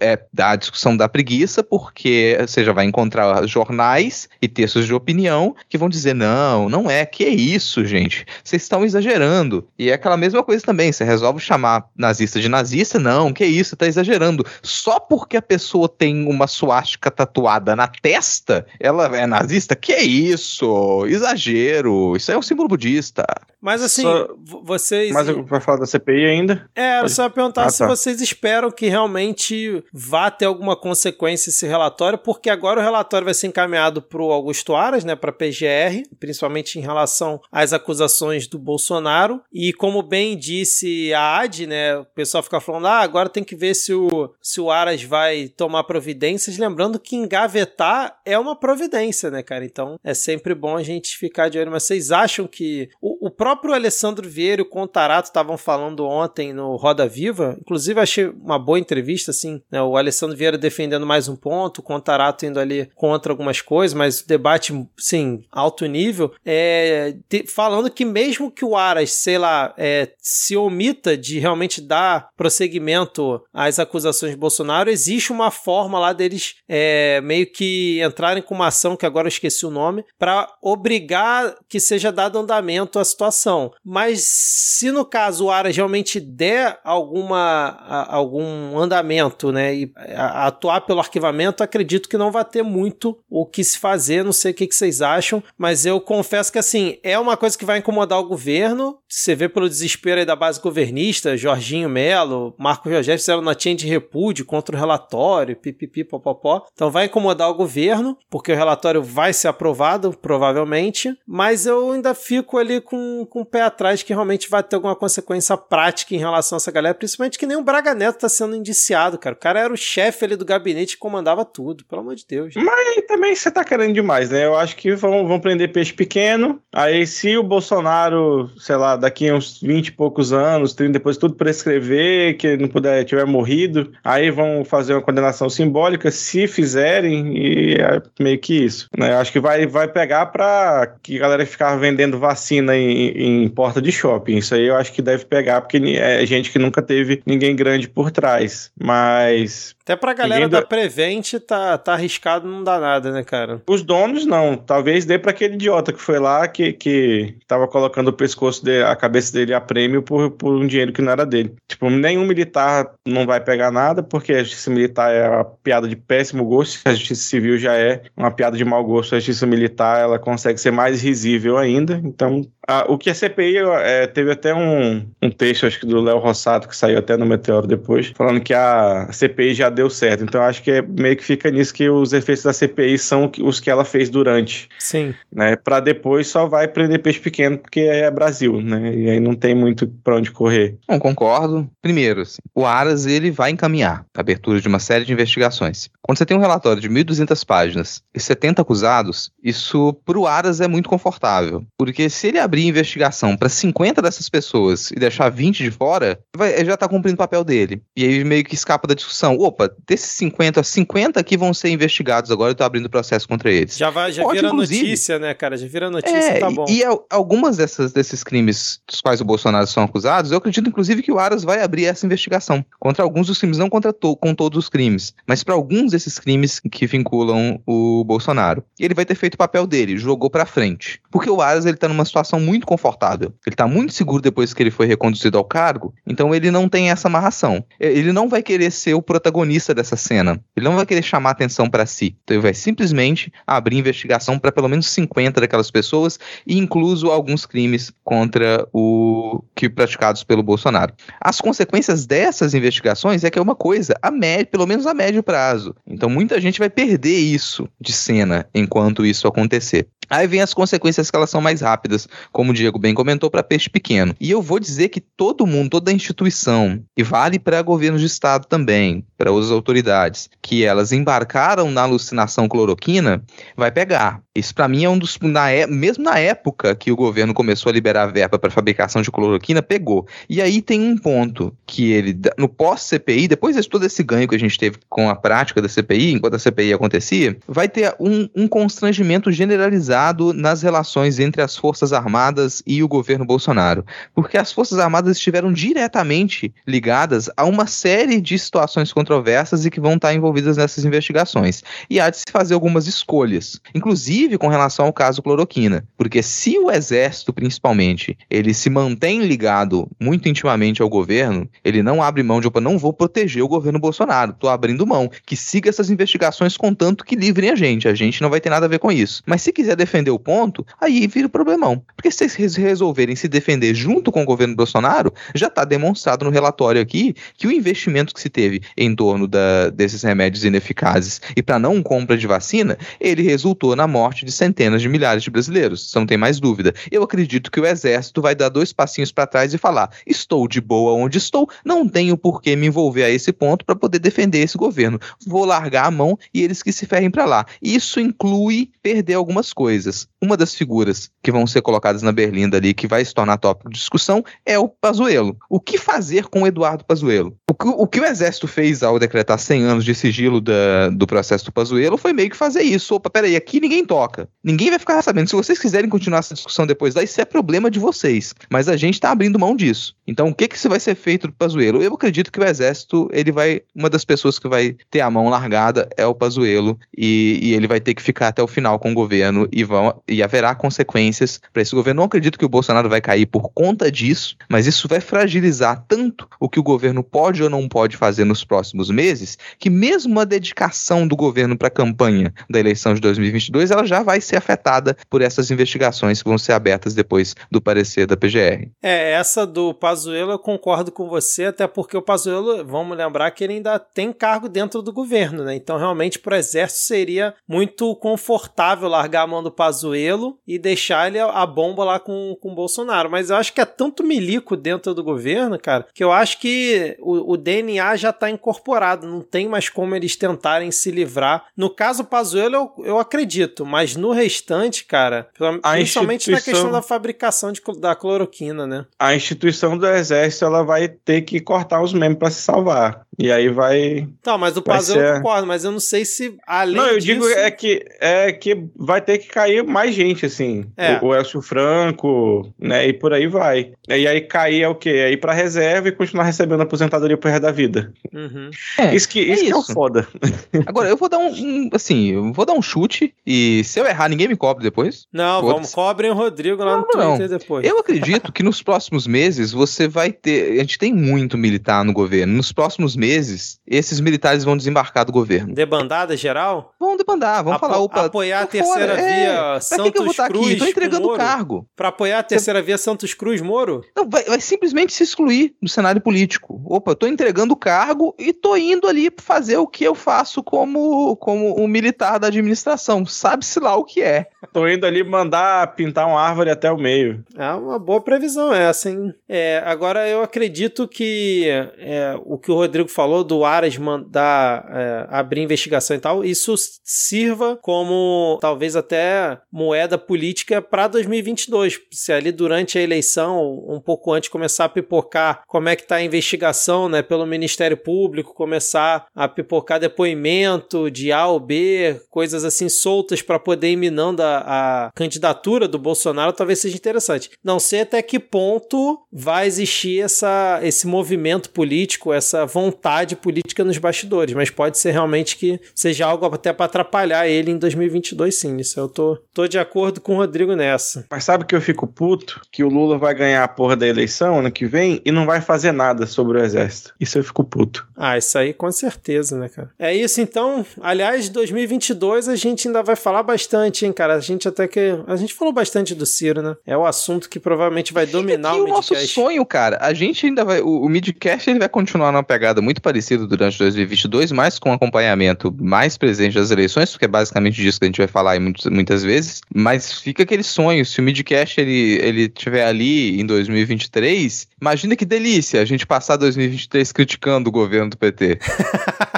É a discussão da preguiça, porque você já vai encontrar jornais e textos de opinião que vão dizer não, não é, que é isso, gente? Vocês estão exagerando. E é aquela mesma coisa também, você resolve chamar nazista de nazista, não, que é isso, tá exagerando. Só porque a pessoa tem uma suástica tatuada na testa, ela é nazista? Que é isso? Exagero. Isso é um símbolo budista. Mas assim, Só- vocês. Mas vai falar da CPI ainda? É, era só perguntar Ah, se tá. vocês esperam que realmente vá ter alguma consequência esse relatório, porque agora o relatório vai ser encaminhado para o Augusto Aras, né, para PGR, principalmente em relação às acusações do Bolsonaro. E como bem disse a AD, né, o pessoal fica falando, ah, agora tem que ver se o, se o Aras vai tomar providências, lembrando que engavetar é uma providência, né, cara? Então é sempre bom a gente ficar de olho. Mas vocês acham que o, o próprio Alessandro Vieira e o Contarato estavam falando ontem no Roda Viva, inclusive achei uma boa entrevista, assim, né? O Alessandro Vieira defendendo mais um ponto, o Contarato indo ali contra algumas coisas, mas debate, sim, alto nível, é, falando que mesmo que o Aras, sei lá, é, se omita de realmente dar prosseguimento às acusações de Bolsonaro, existe uma forma lá deles é, meio que entrarem com uma ação, que agora eu esqueci o nome, para obrigar que seja dado andamento à situação. Mas se no caso o Aras realmente der alguma, a- algum andamento, né, e a- atuar pelo arquivamento, acredito que não vai ter muito o que se fazer, não sei o que, que vocês acham, mas eu confesso que assim, é uma coisa que vai incomodar o governo, você vê pelo desespero aí da base governista, Jorginho Melo, Marco Rogério fizeram notinha de repúdio contra o relatório, pipipi, popopó, então vai incomodar o governo, porque o relatório vai ser aprovado, provavelmente, mas eu ainda fico ali com, com o pé atrás que realmente vai ter alguma consequência prática em relação a essa galera, principalmente que nem o Braga Neto tá sendo indiciado, cara. O cara era o chefe ali do gabinete que comandava tudo, pelo amor de Deus. Mas também você tá querendo demais, né? Eu acho que vão, vão prender peixe pequeno. Aí, se o Bolsonaro, sei lá, daqui a uns 20 e poucos anos, 30, depois tudo prescrever, que ele não puder, tiver morrido, aí vão fazer uma condenação simbólica, se fizerem, e é meio que isso. Né? Eu acho que vai, vai pegar pra que a galera ficar vendendo vacina em, em porta de shopping. Isso aí eu acho que deve pegar, porque é gente que nunca teve ninguém grande por trás. Mas até pra galera da Prevent tá, tá arriscado, não dá nada, né, cara? Os donos não. Talvez dê pra aquele idiota que foi lá que, que tava colocando o pescoço dele, a cabeça dele a prêmio por, por um dinheiro que não era dele. Tipo, nenhum militar não vai pegar nada, porque a justiça militar é uma piada de péssimo gosto. A justiça civil já é uma piada de mau gosto. A justiça militar ela consegue ser mais risível ainda. Então, a, o que a CPI é, teve até um, um texto, acho que do Léo Rossato, que saiu até no Meteoro depois, falando que a CPI já deu certo. Então acho que é, meio que fica nisso que os efeitos da CPI são os que ela fez durante. Sim. Né? Para depois só vai prender peixe pequeno porque é Brasil, né? E aí não tem muito para onde correr. Não concordo. Primeiro, assim, o Aras ele vai encaminhar a abertura de uma série de investigações. Quando você tem um relatório de 1.200 páginas e 70 acusados, isso para o Aras é muito confortável, porque se ele abrir investigação para 50 dessas pessoas e deixar 20 de fora, vai, ele já está cumprindo o papel dele. E aí meio que escapa da discussão. Opa, desses 50, 50 aqui vão ser investigados agora, eu tô abrindo processo contra eles. Já vai, já Pode, vira notícia, né, cara? Já vira notícia, é, tá bom. E, e algumas dessas, desses crimes dos quais o Bolsonaro são acusados, eu acredito, inclusive, que o Aras vai abrir essa investigação contra alguns dos crimes, não contra to, com todos os crimes, mas para alguns desses crimes que vinculam o Bolsonaro. E ele vai ter feito o papel dele, jogou para frente. Porque o Aras, ele tá numa situação muito confortável. Ele tá muito seguro depois que ele foi reconduzido ao cargo, então ele não tem essa amarração. Ele não vai querer ser o protagonista protagonista dessa cena. Ele não vai querer chamar atenção para si. Então ele vai simplesmente abrir investigação para pelo menos 50 daquelas pessoas e incluso alguns crimes contra o que praticados pelo Bolsonaro. As consequências dessas investigações é que é uma coisa a médio, pelo menos a médio prazo. Então muita gente vai perder isso de cena enquanto isso acontecer. Aí vem as consequências que elas são mais rápidas, como o Diego bem comentou, para peixe pequeno. E eu vou dizer que todo mundo, toda instituição, e vale para governos de estado também, para outras autoridades, que elas embarcaram na alucinação cloroquina, vai pegar. Isso para mim é um dos. Na, é, mesmo na época que o governo começou a liberar verba para fabricação de cloroquina, pegou. E aí tem um ponto que ele, no pós-CPI, depois de todo esse ganho que a gente teve com a prática da CPI, enquanto a CPI acontecia, vai ter um, um constrangimento generalizado nas relações entre as Forças Armadas e o governo Bolsonaro. Porque as Forças Armadas estiveram diretamente ligadas a uma série de situações controversas e que vão estar envolvidas nessas investigações. E há de se fazer algumas escolhas. Inclusive, inclusive com relação ao caso cloroquina. Porque se o exército, principalmente, ele se mantém ligado muito intimamente ao governo, ele não abre mão de, opa, não vou proteger o governo Bolsonaro, tô abrindo mão, que siga essas investigações contanto que livrem a gente, a gente não vai ter nada a ver com isso. Mas se quiser defender o ponto, aí vira o problemão. Porque se vocês resolverem se defender junto com o governo Bolsonaro, já está demonstrado no relatório aqui que o investimento que se teve em torno da, desses remédios ineficazes e para não compra de vacina, ele resultou na morte morte de centenas de milhares de brasileiros, você não tem mais dúvida. Eu acredito que o exército vai dar dois passinhos para trás e falar: estou de boa onde estou, não tenho por que me envolver a esse ponto para poder defender esse governo. Vou largar a mão e eles que se ferrem para lá. Isso inclui perder algumas coisas. Uma das figuras que vão ser colocadas na berlinda ali, que vai se tornar tópico de discussão, é o Pazuello. O que fazer com o Eduardo Pazuello? O que, o que o exército fez ao decretar 100 anos de sigilo da, do processo do Pazuello foi meio que fazer isso. Opa, peraí, aqui ninguém toca. Ninguém vai ficar sabendo. Se vocês quiserem continuar essa discussão depois daí, isso é problema de vocês. Mas a gente está abrindo mão disso. Então, o que que vai ser feito do Pazuello? Eu acredito que o Exército, ele vai. Uma das pessoas que vai ter a mão largada é o Pazuello. E, e ele vai ter que ficar até o final com o governo. E, vão, e haverá consequências para esse governo. Não acredito que o Bolsonaro vai cair por conta disso, mas isso vai fragilizar tanto o que o governo pode não pode fazer nos próximos meses, que mesmo a dedicação do governo para a campanha da eleição de 2022, ela já vai ser afetada por essas investigações que vão ser abertas depois do parecer da PGR. É, essa do Pazuello eu concordo com você, até porque o Pazuello, vamos lembrar que ele ainda tem cargo dentro do governo, né? Então realmente para o exército seria muito confortável largar a mão do Pazuello e deixar ele a bomba lá com, com o Bolsonaro. Mas eu acho que é tanto milico dentro do governo, cara, que eu acho que o, o DNA já está incorporado, não tem mais como eles tentarem se livrar. No caso Pazuello eu, eu acredito, mas no restante, cara, principalmente na questão da fabricação de, da cloroquina, né? A instituição do exército ela vai ter que cortar os membros para se salvar. E aí vai. Tá, mas o Pazuello ser... eu concordo, mas eu não sei se além Não, eu disso... digo é que é que vai ter que cair mais gente assim. É. O, o Elcio Franco, né, e por aí vai. E aí cair é o quê? É ir pra reserva e continuar recebendo aposentadoria pro resto da vida. Uhum. É, isso que, isso, é, isso. que é o foda. Agora, eu vou dar um, um, assim, eu vou dar um chute e se eu errar, ninguém me cobre depois. Não, vamos, cobrem o Rodrigo lá não, no Twitter não. depois. Eu acredito que nos próximos meses você vai ter, a gente tem muito militar no governo, nos próximos meses meses, esses militares vão desembarcar do governo. Debandada geral? Vão debandar, vão Apo falar, opa. Apoiar a terceira fora. via é, Santos que que eu vou estar Cruz. Aqui? Tô entregando o cargo. Pra apoiar a terceira Você... via Santos Cruz, Moro? Não, vai, vai, simplesmente se excluir do cenário político. Opa, eu tô entregando o cargo e tô indo ali fazer o que eu faço como, como um militar da administração. Sabe-se lá o que é. Tô indo ali mandar pintar uma árvore até o meio. É uma boa previsão essa, hein? É, agora eu acredito que é, o que o Rodrigo falou do Aras mandar é, abrir investigação e tal, isso sirva como talvez até moeda política para 2022. Se ali durante a eleição, um pouco antes, começar a pipocar como é que está a investigação né, pelo Ministério Público, começar a pipocar depoimento de A ou B, coisas assim soltas para poder ir minando a, a candidatura do Bolsonaro, talvez seja interessante. Não sei até que ponto vai existir essa, esse movimento político, essa vontade política nos bastidores, mas pode ser realmente que seja algo até para atrapalhar ele em 2022, sim. Isso eu tô, tô de acordo com o Rodrigo nessa. Mas sabe que eu fico puto? Que o Lula vai ganhar a porra da eleição ano que vem e não vai fazer nada sobre o exército. Isso eu fico puto. Ah, isso aí com certeza, né, cara? É isso então. Aliás, 2022 a gente ainda vai falar bastante, hein, cara? A gente até que. A gente falou bastante do Ciro, né? É o assunto que provavelmente vai dominar o, o nosso sonho, cara. A gente ainda vai. O, o Midcast ele vai continuar numa pegada muito parecida durante 2022, mas com acompanhamento mais presente das eleições, porque é basicamente disso que a gente vai falar muitas, muitas vezes. Mas fica aquele sonho, se o Midcast ele, ele tiver ali em 2023, imagina que delícia a gente passar 2023 criticando o governo do PT.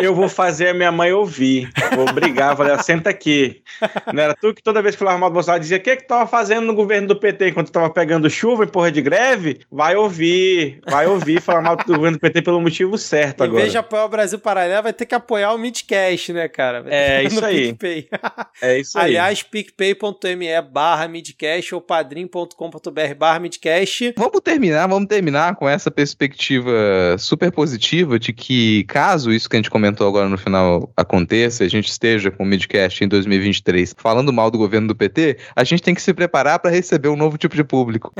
Eu vou fazer a minha mãe ouvir. Vou brigar, vou falar, senta aqui. Não era tu que toda vez que falava mal do Bolsonaro dizia: o que que tava fazendo no governo do PT enquanto tava pegando chuva em porra de greve? Vai ouvir, vai ouvir falar mal do governo do PT pelo motivo certo em agora. Em vez de apoiar o Brasil Paralelo, vai ter que apoiar o Midcast, né, cara? É isso aí. PicPay. É isso aí. Aliás, picpay.me barra midcast ou padrim.com.br barra midcast. Vamos terminar, vamos terminar com essa perspectiva super positiva de que caso isso que a gente comentou agora no final aconteça, a gente esteja com o Midcast em 2023 falando mal do governo do PT, a gente tem que se preparar para receber um novo tipo de público.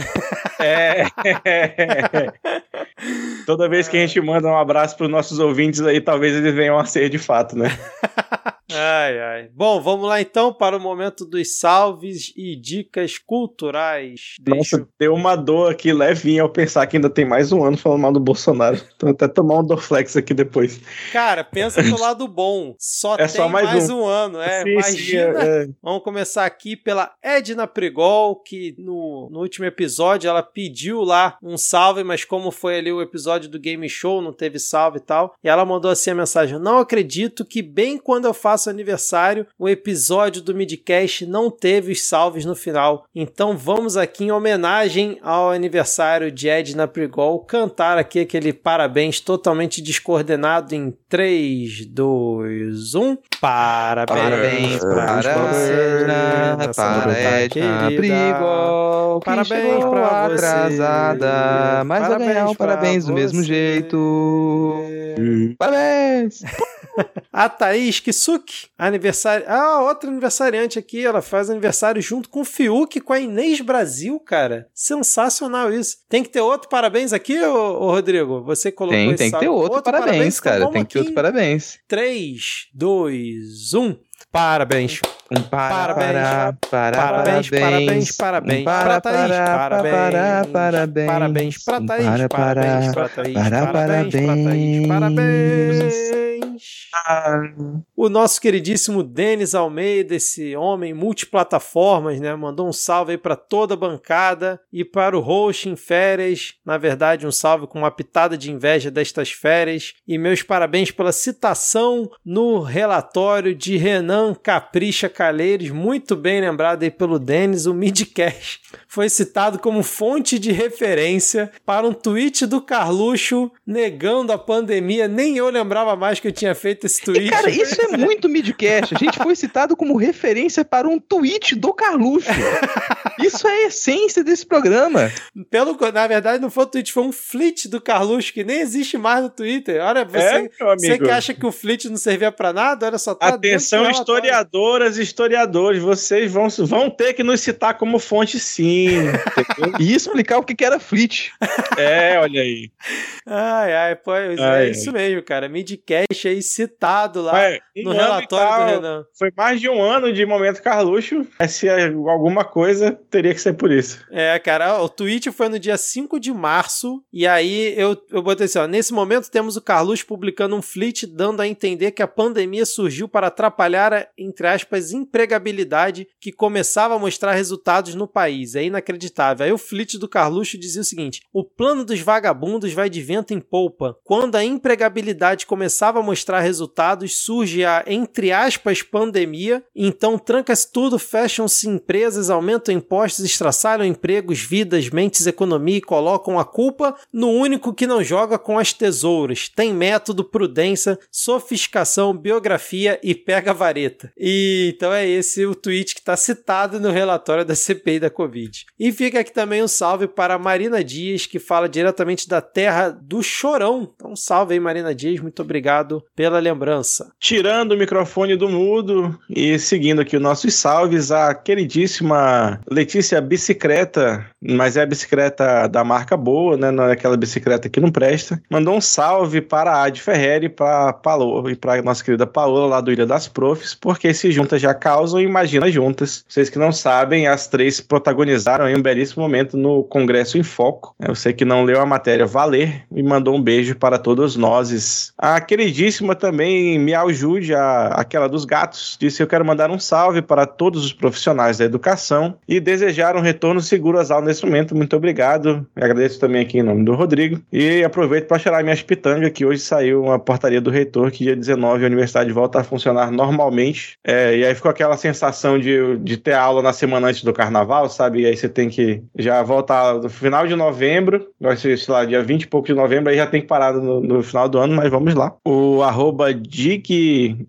é. Toda vez que a gente manda um abraço para os nossos ouvintes aí, talvez eles venham a ser de fato, né? Ai, ai. Bom, vamos lá então para o momento dos salves e dicas culturais. Deixa... Nossa, deu uma dor aqui levinha ao pensar que ainda tem mais um ano falando mal do Bolsonaro. Então até tomar um Dorflex aqui depois. Cara, pensa do lado bom. Só é tem só mais, mais um. um. ano. É, sim, imagina. Sim, é, é. Vamos começar aqui pela Edna Prigol, que no, no último episódio ela pediu lá um salve, mas como foi ali o episódio do Game Show, não teve salve e tal. E ela mandou assim a mensagem: Não acredito que bem quando eu faço aniversário, o episódio do Midcast não teve os salves no final. Então vamos aqui em homenagem ao aniversário de Edna Prigol cantar aqui aquele parabéns totalmente descoordenado em 3, 2, 1. Parabéns, parabéns para Edna, para Edna Prigol, parabéns para atrasada, mas vai ganhar um parabéns do mesmo jeito. Parabéns! A Thaís Kisuki, aniversário. Ah, outra aniversariante aqui. Ela faz aniversário junto com o Fiuk, com a Inês Brasil, cara. Sensacional isso. Tem que ter outro parabéns aqui, ô, ô Rodrigo? Você colocou Tem, tem que ter salve. outro, parabéns, Então cara. vamos Tem que ter outro parabéns. 3, 2, 1. Parabéns. Para, Parabéns. para, para, Parabéns, parabéns, parabéns. Para, Thaís, para, parabéns. para, parabéns. Parabéns Um Thaís, para, parabéns para, pra Thaís, para, parabéns parabéns. O nosso queridíssimo Denis Almeida, esse homem multiplataformas, né? Mandou um salve aí para toda a bancada e para o em férias. Na verdade, um salve com uma pitada de inveja destas férias. E meus parabéns pela citação no relatório de Renan Capricha Calheiros. Muito bem lembrado aí pelo Denis. O Midcast foi citado como fonte de referência para um tweet do Carluxo negando a pandemia. Nem eu lembrava mais que eu tinha feito esse tweet. E, cara, isso é muito midcast. A gente foi citado como referência para um tweet do Carluxo. Isso é a essência desse programa. Pelo, na verdade, não foi o tweet, foi um fleet do Carluxo, que nem existe mais no Twitter. Olha, você, É, você que acha que o fleet não servia pra nada, olha só, tá Atenção, historiadoras e historiadores, vocês vão, vão ter que nos citar como fonte sim. E explicar o que que era flit. é, olha aí. Ai, ai, pô, é Ai, isso mesmo, cara. Midcast aí citado lá Ué, um no relatório tal, do Renan. Foi mais de um ano de momento Carluxo. Se é alguma coisa, teria que ser por isso. É, cara, o tweet foi no dia 5 de março, e aí eu, eu botei assim, ó, nesse momento temos o Carluxo publicando um fleet dando a entender que a pandemia surgiu para atrapalhar a, entre aspas, empregabilidade que começava a mostrar resultados no país. É inacreditável. Aí o fleet do Carluxo dizia o seguinte, o plano dos vagabundos vai de vento em polpa. Quando a empregabilidade começava a mostrar resultados, surge a, entre aspas, pandemia, então tranca-se tudo, fecham-se empresas, aumentam impostos, estraçalham empregos, vidas, mentes, economia e colocam a culpa no único que não joga com as tesouras. Tem método, prudência, sofisticação, biografia e pega vareta. E então é esse o tweet que está citado no relatório da CPI da Covid. E fica aqui também um salve para Marina Dias, que fala diretamente da terra do Chorão. Então, salve aí, Marina Dias, muito obrigado pela lembrança. Tirando o microfone do mudo e seguindo aqui os nossos salves, a queridíssima Letícia Bicicleta, mas é a bicicleta da marca boa, né? Não é aquela bicicleta que não presta. Mandou um salve para a Ad Ferreri, para Paulo e para nossa querida Paola lá do Ilha das Profs, porque se juntas já causam, imagina juntas. Vocês que não sabem, as três protagonizaram um belíssimo momento no Congresso em Foco. Eu sei que não leu a matéria Valer e mandou um beijo para todos nós. A queridíssima também Miau Jude, a, aquela dos gatos, disse: Eu quero mandar um salve para todos os profissionais da educação e desejar um retorno seguro às aulas nesse momento. Muito obrigado. Agradeço também aqui em nome do Rodrigo. E aproveito para cheirar minhas pitangas, que hoje saiu uma portaria do reitor que dia 19 a universidade volta a funcionar normalmente. É, e aí ficou aquela sensação de, de ter aula na semana antes do carnaval, sabe? E aí você tem que já voltar no final de novembro, vai ser, sei lá, dia 20 e pouco de novembro, aí já tem que parar no, no final do ano, mas vamos lá. O arroba DicLRC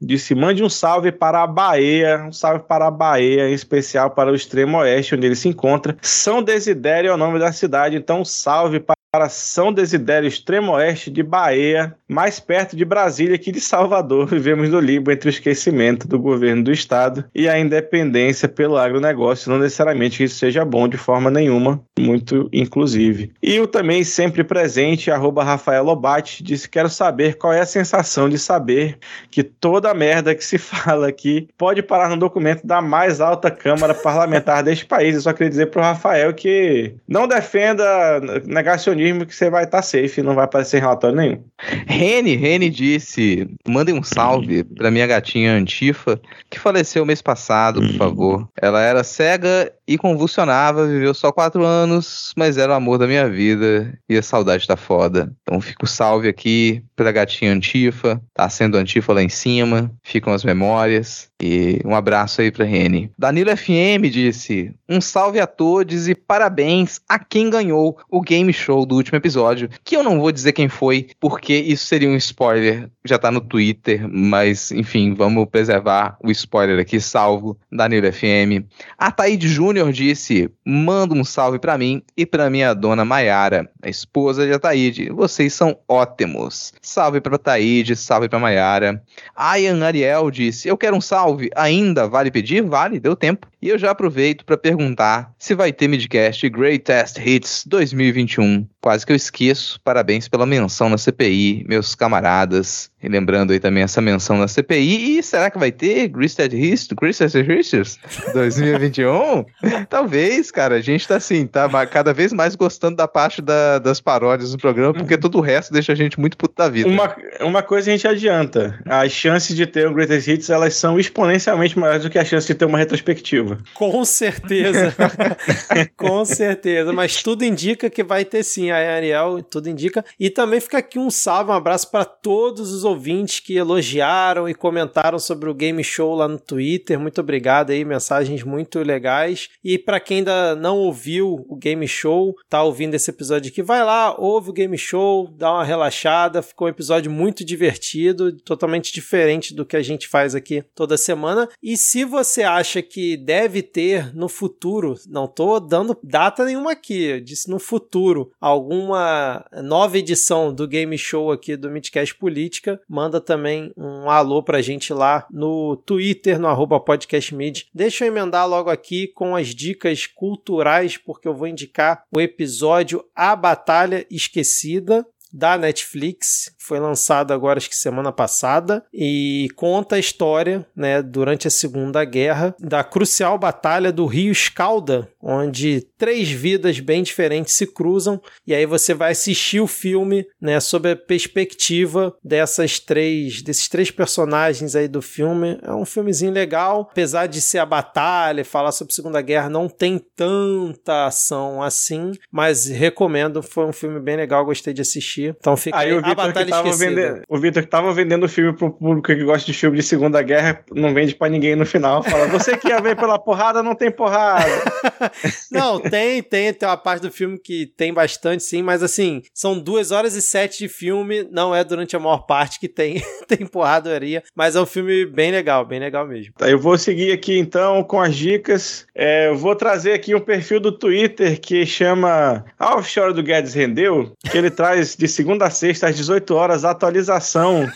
disse: mande um salve para a Bahia, um salve para a Bahia, em especial para o extremo oeste, onde ele se encontra. São Desidério é o nome da cidade, então salve para para São Desidério, extremo oeste de Bahia, mais perto de Brasília que de Salvador. Vivemos no limbo entre o esquecimento do governo do estado e a independência pelo agronegócio. Não necessariamente que isso seja bom de forma nenhuma, muito inclusive. E o também sempre presente, arroba Rafael Lobate, disse: Quero saber qual é a sensação de saber que toda a merda que se fala aqui pode parar no documento da mais alta Câmara Parlamentar deste país. Eu só queria dizer para o Rafael que não defenda negacionismo que você vai estar safe, não vai aparecer em relatório nenhum. Rene, Rene disse: mandem um salve pra minha gatinha Antifa, que faleceu mês passado, por favor. Ela era cega e convulsionava, viveu só quatro anos, mas era o amor da minha vida e a saudade tá foda. Então fica o salve aqui pra gatinha Antifa, tá sendo Antifa lá em cima, ficam as memórias. E um abraço aí pra Rene. Danilo FM disse: um salve a todos e parabéns a quem ganhou o game show do último episódio, que eu não vou dizer quem foi, porque isso seria um spoiler, já tá no Twitter, mas enfim, vamos preservar o spoiler aqui, salvo Danilo FM. A Taíde Júnior disse: manda um salve para mim e para minha dona Maiara, a esposa de Ataíde. Vocês são ótimos. Salve para Taíde, salve para Maiara. Ian Ariel disse: Eu quero um salve. Ainda vale pedir? Vale, deu tempo. E eu já aproveito para perguntar se vai ter midcast Greatest Hits 2021. Quase que eu esqueço. Parabéns pela menção na CPI, meus camaradas. E lembrando aí também essa menção na CPI. E será que vai ter Greatest Hits, Greatest Hits 2021? Talvez, cara. A gente tá assim, tá cada vez mais gostando da parte da, das paródias do programa, porque todo o resto deixa a gente muito puto da vida. Uma, uma coisa a gente adianta. As chances de ter um Greatest Hits, elas são exponencialmente maiores do que a chance de ter uma retrospectiva. Com certeza. Com certeza. Mas tudo indica que vai ter sim, a Ariel, tudo indica. E também fica aqui um salve, um abraço para todos os ouvintes que elogiaram e comentaram sobre o Game Show lá no Twitter. Muito obrigado aí, mensagens muito legais. E para quem ainda não ouviu o Game Show, tá ouvindo esse episódio aqui, vai lá, ouve o Game Show, dá uma relaxada. Ficou um episódio muito divertido, totalmente diferente do que a gente faz aqui toda semana. E se você acha que deve ter no futuro, não tô dando data nenhuma aqui, eu disse no futuro, alguma nova edição do Game Show aqui do Midcast Política, manda também um alô pra gente lá no Twitter, no arroba podcastmid. Deixa eu emendar logo aqui com as dicas culturais, porque eu vou indicar o episódio A Batalha Esquecida, da Netflix, foi lançado agora acho que semana passada e conta a história, né, durante a Segunda Guerra da crucial batalha do Rio Escalda, onde três vidas bem diferentes se cruzam e aí você vai assistir o filme, né, sob a perspectiva dessas três desses três personagens aí do filme. É um filmezinho legal, apesar de ser a batalha, falar sobre a Segunda Guerra, não tem tanta ação assim, mas recomendo, foi um filme bem legal, gostei de assistir. Então fica aí, aí a batalha esquecida. Vendendo, o Vitor que tava vendendo o filme pro público que gosta de filme de Segunda Guerra, não vende para ninguém no final. Fala, você que ia ver pela porrada, não tem porrada. não, tem, tem, tem uma parte do filme que tem bastante, sim, mas assim, são duas horas e sete de filme, não é durante a maior parte que tem, tem porradaria, mas é um filme bem legal, bem legal mesmo. Tá, eu vou seguir aqui então com as dicas. É, eu vou trazer aqui um perfil do Twitter que chama Offshore do Guedes Rendeu, que ele traz de segunda a sexta, às 18 horas, a atualização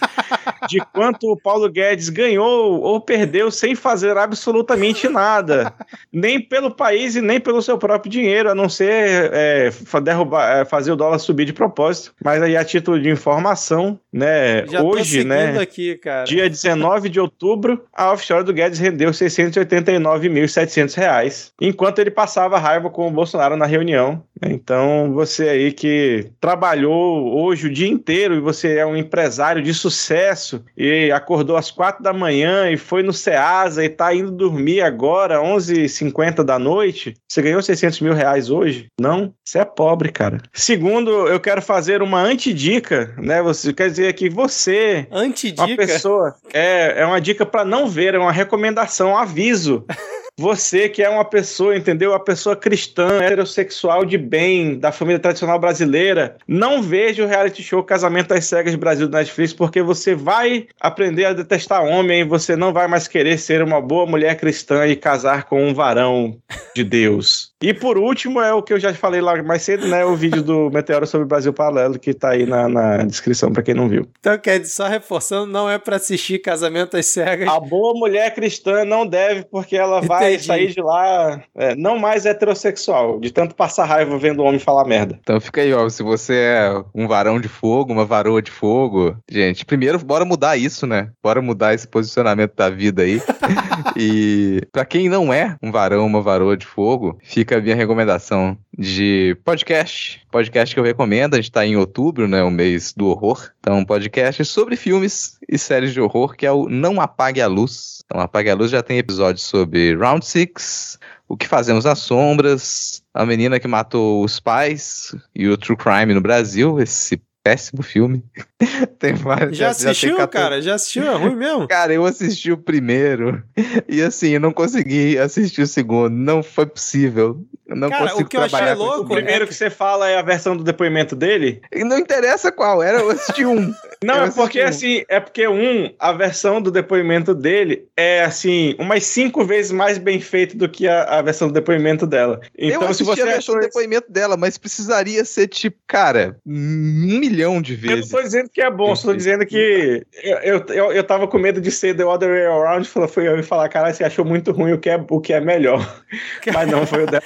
de quanto o Paulo Guedes ganhou ou perdeu sem fazer absolutamente nada. nem pelo país e nem pelo seu próprio dinheiro, a não ser é, derrubar, é, fazer o dólar subir de propósito. Mas aí, a título de informação, né? Já hoje, né? Aqui. Dia 19 de outubro, a offshore do Guedes rendeu 689.700 reais, enquanto ele passava raiva com o Bolsonaro na reunião. Então, você aí que trabalhou hoje o dia inteiro e você é um empresário de sucesso e acordou às quatro da manhã e foi no Ceasa e tá indo dormir agora, 11h50 da noite, você ganhou 600 mil reais hoje? Não? Você é pobre, cara. Segundo, eu quero fazer uma antidica, né? Você quer dizer que você, antidica, uma pessoa, é, é uma dica para não ver, é uma recomendação, um aviso. Você que é uma pessoa, entendeu? Uma pessoa cristã, heterossexual de bem, da família tradicional brasileira, não veja o reality show Casamento às Cegas Brasil do Netflix, porque você vai aprender a detestar homem, você não vai mais querer ser uma boa mulher cristã e casar com um varão de Deus. E por último, é o que eu já falei lá mais cedo, né? O vídeo do Meteoro sobre o Brasil Paralelo, que tá aí na, na descrição para quem não viu. Então, quer dizer, só reforçando, não é para assistir Casamento às Cegas. A boa mulher cristã não deve, porque ela vai Entendi. sair de lá é, não mais heterossexual, de tanto passar raiva vendo o homem falar merda. Então fica aí, ó. Se você é um varão de fogo, uma varoa de fogo, gente, primeiro, bora mudar isso, né? Bora mudar esse posicionamento da vida aí. e para quem não é um varão, uma varoa de fogo, fica a minha recomendação de podcast. Podcast que eu recomendo, a gente tá em outubro, né? O mês do horror. Então, um podcast sobre filmes e séries de horror, que é o Não Apague a Luz. Então, Apague a Luz já tem episódios sobre Round Six, O que Fazemos nas Sombras, A Menina que Matou os Pais e o True Crime no Brasil, esse péssimo filme. tem vários. Já tem assistiu, 14 cara? Já assistiu? É ruim mesmo? Cara, eu assisti o primeiro e assim, eu não consegui assistir o segundo. Não foi possível. Eu Não Cara, consigo o que eu achei louco O primeiro que você fala é a versão do depoimento dele? E Não interessa qual, era eu assisti um. Não, Eu é porque um. assim, é porque um, a versão do depoimento dele é assim, umas cinco vezes mais bem feito do que a, a versão do depoimento dela. Então, eu se assisti você a versão do depoimento dela, mas precisaria ser tipo, cara, um milhão de Eu não vezes. tô dizendo que é bom, só tô dizendo que eu, eu, eu, eu tava com medo de ser The Other Way Around, foi foi eu falar, cara, você achou muito ruim o que é, o que é melhor. Mas não, foi o dela.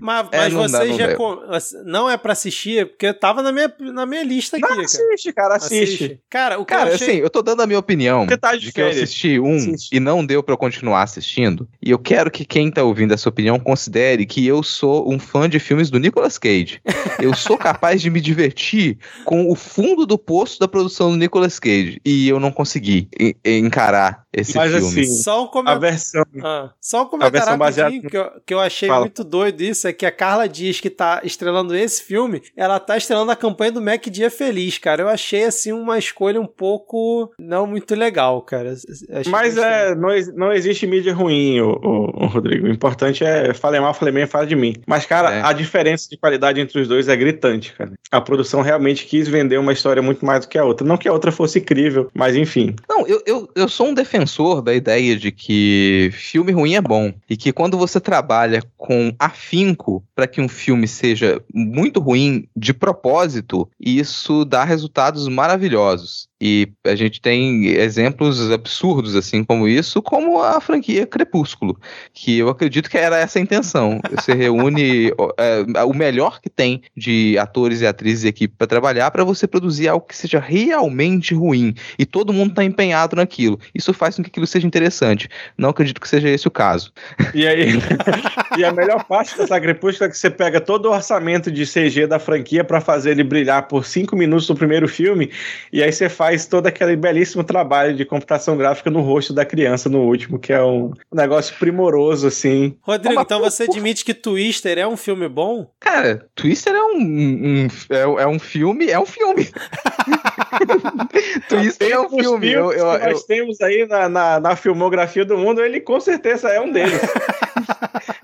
Mas, É, mas dá, você não já. com- Não é pra assistir, porque tava na minha, na minha lista aqui, Não, cara. assiste, cara, assiste. Cara, o que Cara, eu achei. assim, eu tô dando a minha opinião Você tá de de que eu assisti um Assiste. e não deu pra eu continuar assistindo. E eu quero que quem tá ouvindo essa opinião considere que eu sou um fã de filmes do Nicolas Cage. Eu sou capaz de me divertir com o fundo do poço da produção do Nicolas Cage. E eu não consegui encarar esse Mas filme. assim, Só um A comentário. versão. Ah, só um comentário baseada que, eu, que eu achei Fala. muito doido isso, é que a Carla Dias, que tá estrelando esse filme, ela tá estrelando a campanha do Mac Dia Feliz, cara. Eu achei, assim, uma escolha um pouco não muito legal, cara. Achei Mas é, não, não existe mídia ruim, o, o- o Rodrigo. O importante é falei mal, falei bem, fala de mim. Mas, cara, É. a diferença de qualidade entre os dois é gritante, cara. A produção realmente quis vender uma história muito mais do que a outra. Não que a outra fosse incrível, mas enfim. Não, eu, eu, eu sou um defensor da ideia de que filme ruim é bom. E que quando você trabalha com afinco para que um filme seja muito ruim de propósito, isso dá resultados maravilhosos. E a gente tem exemplos absurdos assim como isso, como a franquia Crepúsculo, que eu acredito que era essa a intenção. Você reúne é, o melhor que tem de atores e atrizes e equipe para trabalhar para você produzir algo que seja realmente ruim e todo mundo está empenhado naquilo. Isso faz com que aquilo seja interessante. Não acredito que seja esse o caso. E aí, e a melhor parte dessa Crepúsculo é que você pega todo o orçamento de CG da franquia pra fazer ele brilhar por cinco minutos no primeiro filme, e aí você faz todo aquele belíssimo trabalho de computação gráfica no rosto da criança no último, que é um negócio primoroso, assim. Rodrigo, Mas, então por- você admite que Twister é um filme bom? Cara, Twister é um, um- é, é um filme, é um filme. Twister é um filme. Eu, filmes eu- que nós eu- temos aí na, na, na filmografia do mundo, ele com certeza é um deles.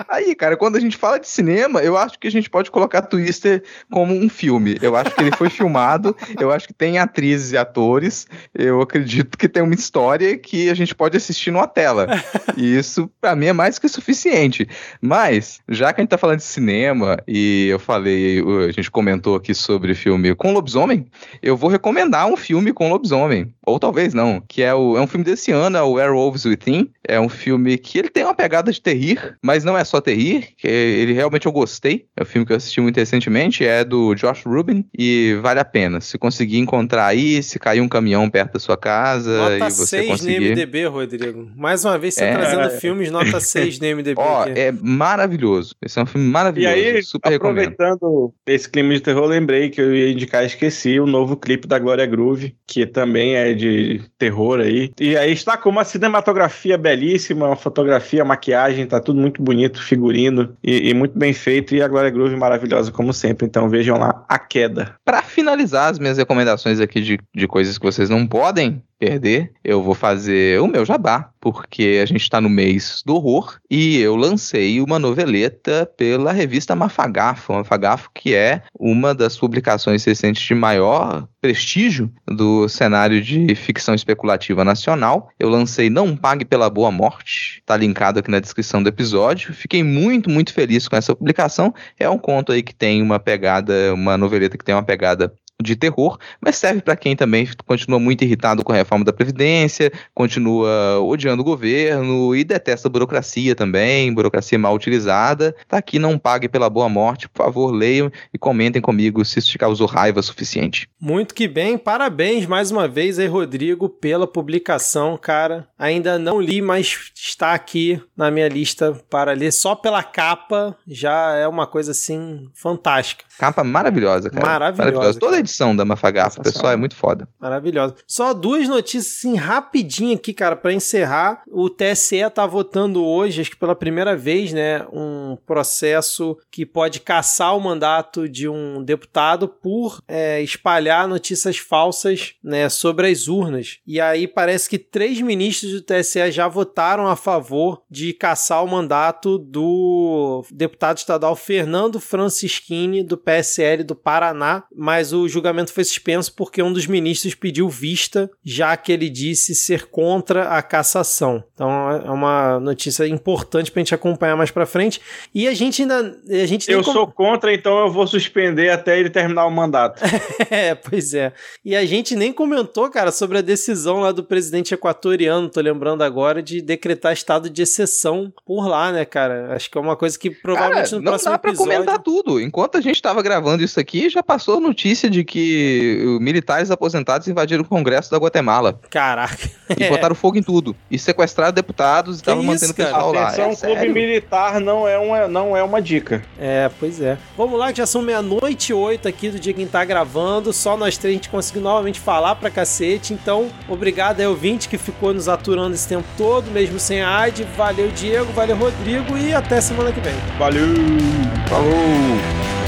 Aí, cara, quando a gente fala de cinema, eu acho que a gente pode colocar Twister como um filme. Eu acho que ele foi filmado, eu acho que tem atrizes e atores, eu acredito que tem uma história que a gente pode assistir numa tela. E isso, pra mim, é mais que suficiente. Mas, já que a gente tá falando de cinema, e eu falei, a gente comentou aqui sobre filme com lobisomem, eu vou recomendar um filme com lobisomem. Ou talvez não, que é, o, é um filme desse ano, é o Werewolves Within. É um filme que ele tem uma pegada de terrir, mas não é só terrir, que ele realmente eu gostei. É um filme que eu assisti muito recentemente, é do Josh Rubin e vale a pena. Se conseguir encontrar aí, se cair um caminhão perto da sua casa Nota e você 6 no conseguir... MDB, Rodrigo. Mais uma vez você É. trazendo filmes nota 6 no MDB. Ó, aqui. é maravilhoso. Esse é um filme E maravilhoso. aí, super recomendo. aproveitando esse clima de terror, lembrei que eu ia indicar, esqueci, o novo clipe da Glória Groove, que também é de terror aí. E aí está com uma cinematografia belíssima, uma fotografia, maquiagem, tá tudo muito bonito, figurino e, e muito bem feito. E a Glória Groove maravilhosa, como sempre. Então vejam lá, A Queda. Para finalizar as minhas recomendações aqui de, de coisas que vocês não podem perder, eu vou fazer o meu jabá, porque a gente está no mês do horror e eu lancei uma noveleta pela revista Mafagafo, Mafagafo que é uma das publicações recentes de maior prestígio do cenário de ficção especulativa nacional. Eu lancei Não Pague pela Boa Morte, tá linkado aqui na descrição do episódio. Fiquei muito, muito feliz com essa publicação. É um conto aí que tem uma pegada, uma noveleta que tem uma pegada de terror, mas serve para quem também continua muito irritado com a reforma da Previdência, continua odiando o governo e detesta a burocracia também, burocracia mal utilizada. Tá aqui, não pague pela boa morte, por favor, leiam e comentem comigo se isso te causou raiva suficiente. Muito que bem, parabéns mais uma vez aí, Rodrigo, pela publicação, cara. Ainda não li, mas está aqui na minha lista para ler. Só pela capa já é uma coisa assim fantástica. Capa maravilhosa, cara. Maravilhosa, Toda cara. edição da Mafagafa, pessoal, é muito foda. Maravilhosa. Só duas notícias assim rapidinho aqui, cara, pra encerrar. O TSE tá votando hoje, acho que pela primeira vez, né, um processo que pode caçar o mandato de um deputado por é, espalhar notícias falsas, né, sobre as urnas. E aí parece que três ministros do TSE já votaram a favor de caçar o mandato do deputado estadual Fernando Francischini do PSL do Paraná, mas o julgamento foi suspenso porque um dos ministros pediu vista, já que ele disse ser contra a cassação. Então é uma notícia importante pra gente acompanhar mais pra frente. E a gente ainda a gente Eu como- sou contra, então eu vou suspender até ele terminar o mandato. É, pois é. E a gente nem comentou, cara, sobre a decisão lá do presidente equatoriano, tô lembrando agora, de decretar estado de exceção por lá, né, cara? Acho que é uma coisa que provavelmente Cara, no não próximo dá pra episódio... comentar tudo. Enquanto a gente tava gravando isso aqui, já passou a notícia de que militares aposentados invadiram o Congresso da Guatemala Caraca. e É. botaram fogo em tudo. E sequestraram deputados e estavam isso, mantendo o cara? pessoal lá. Atenção, É clube sério. militar não é, uma, não é uma dica. É, pois é. Vamos lá, que já são meia-noite e oito aqui do dia que a gente tá gravando. Só nós três a gente conseguiu novamente falar pra cacete. Então, obrigado aí, ouvinte, que ficou nos aturando esse tempo todo, mesmo sem a AD. Valeu, Diego, valeu, Rodrigo, e até semana que vem. Valeu! Falou!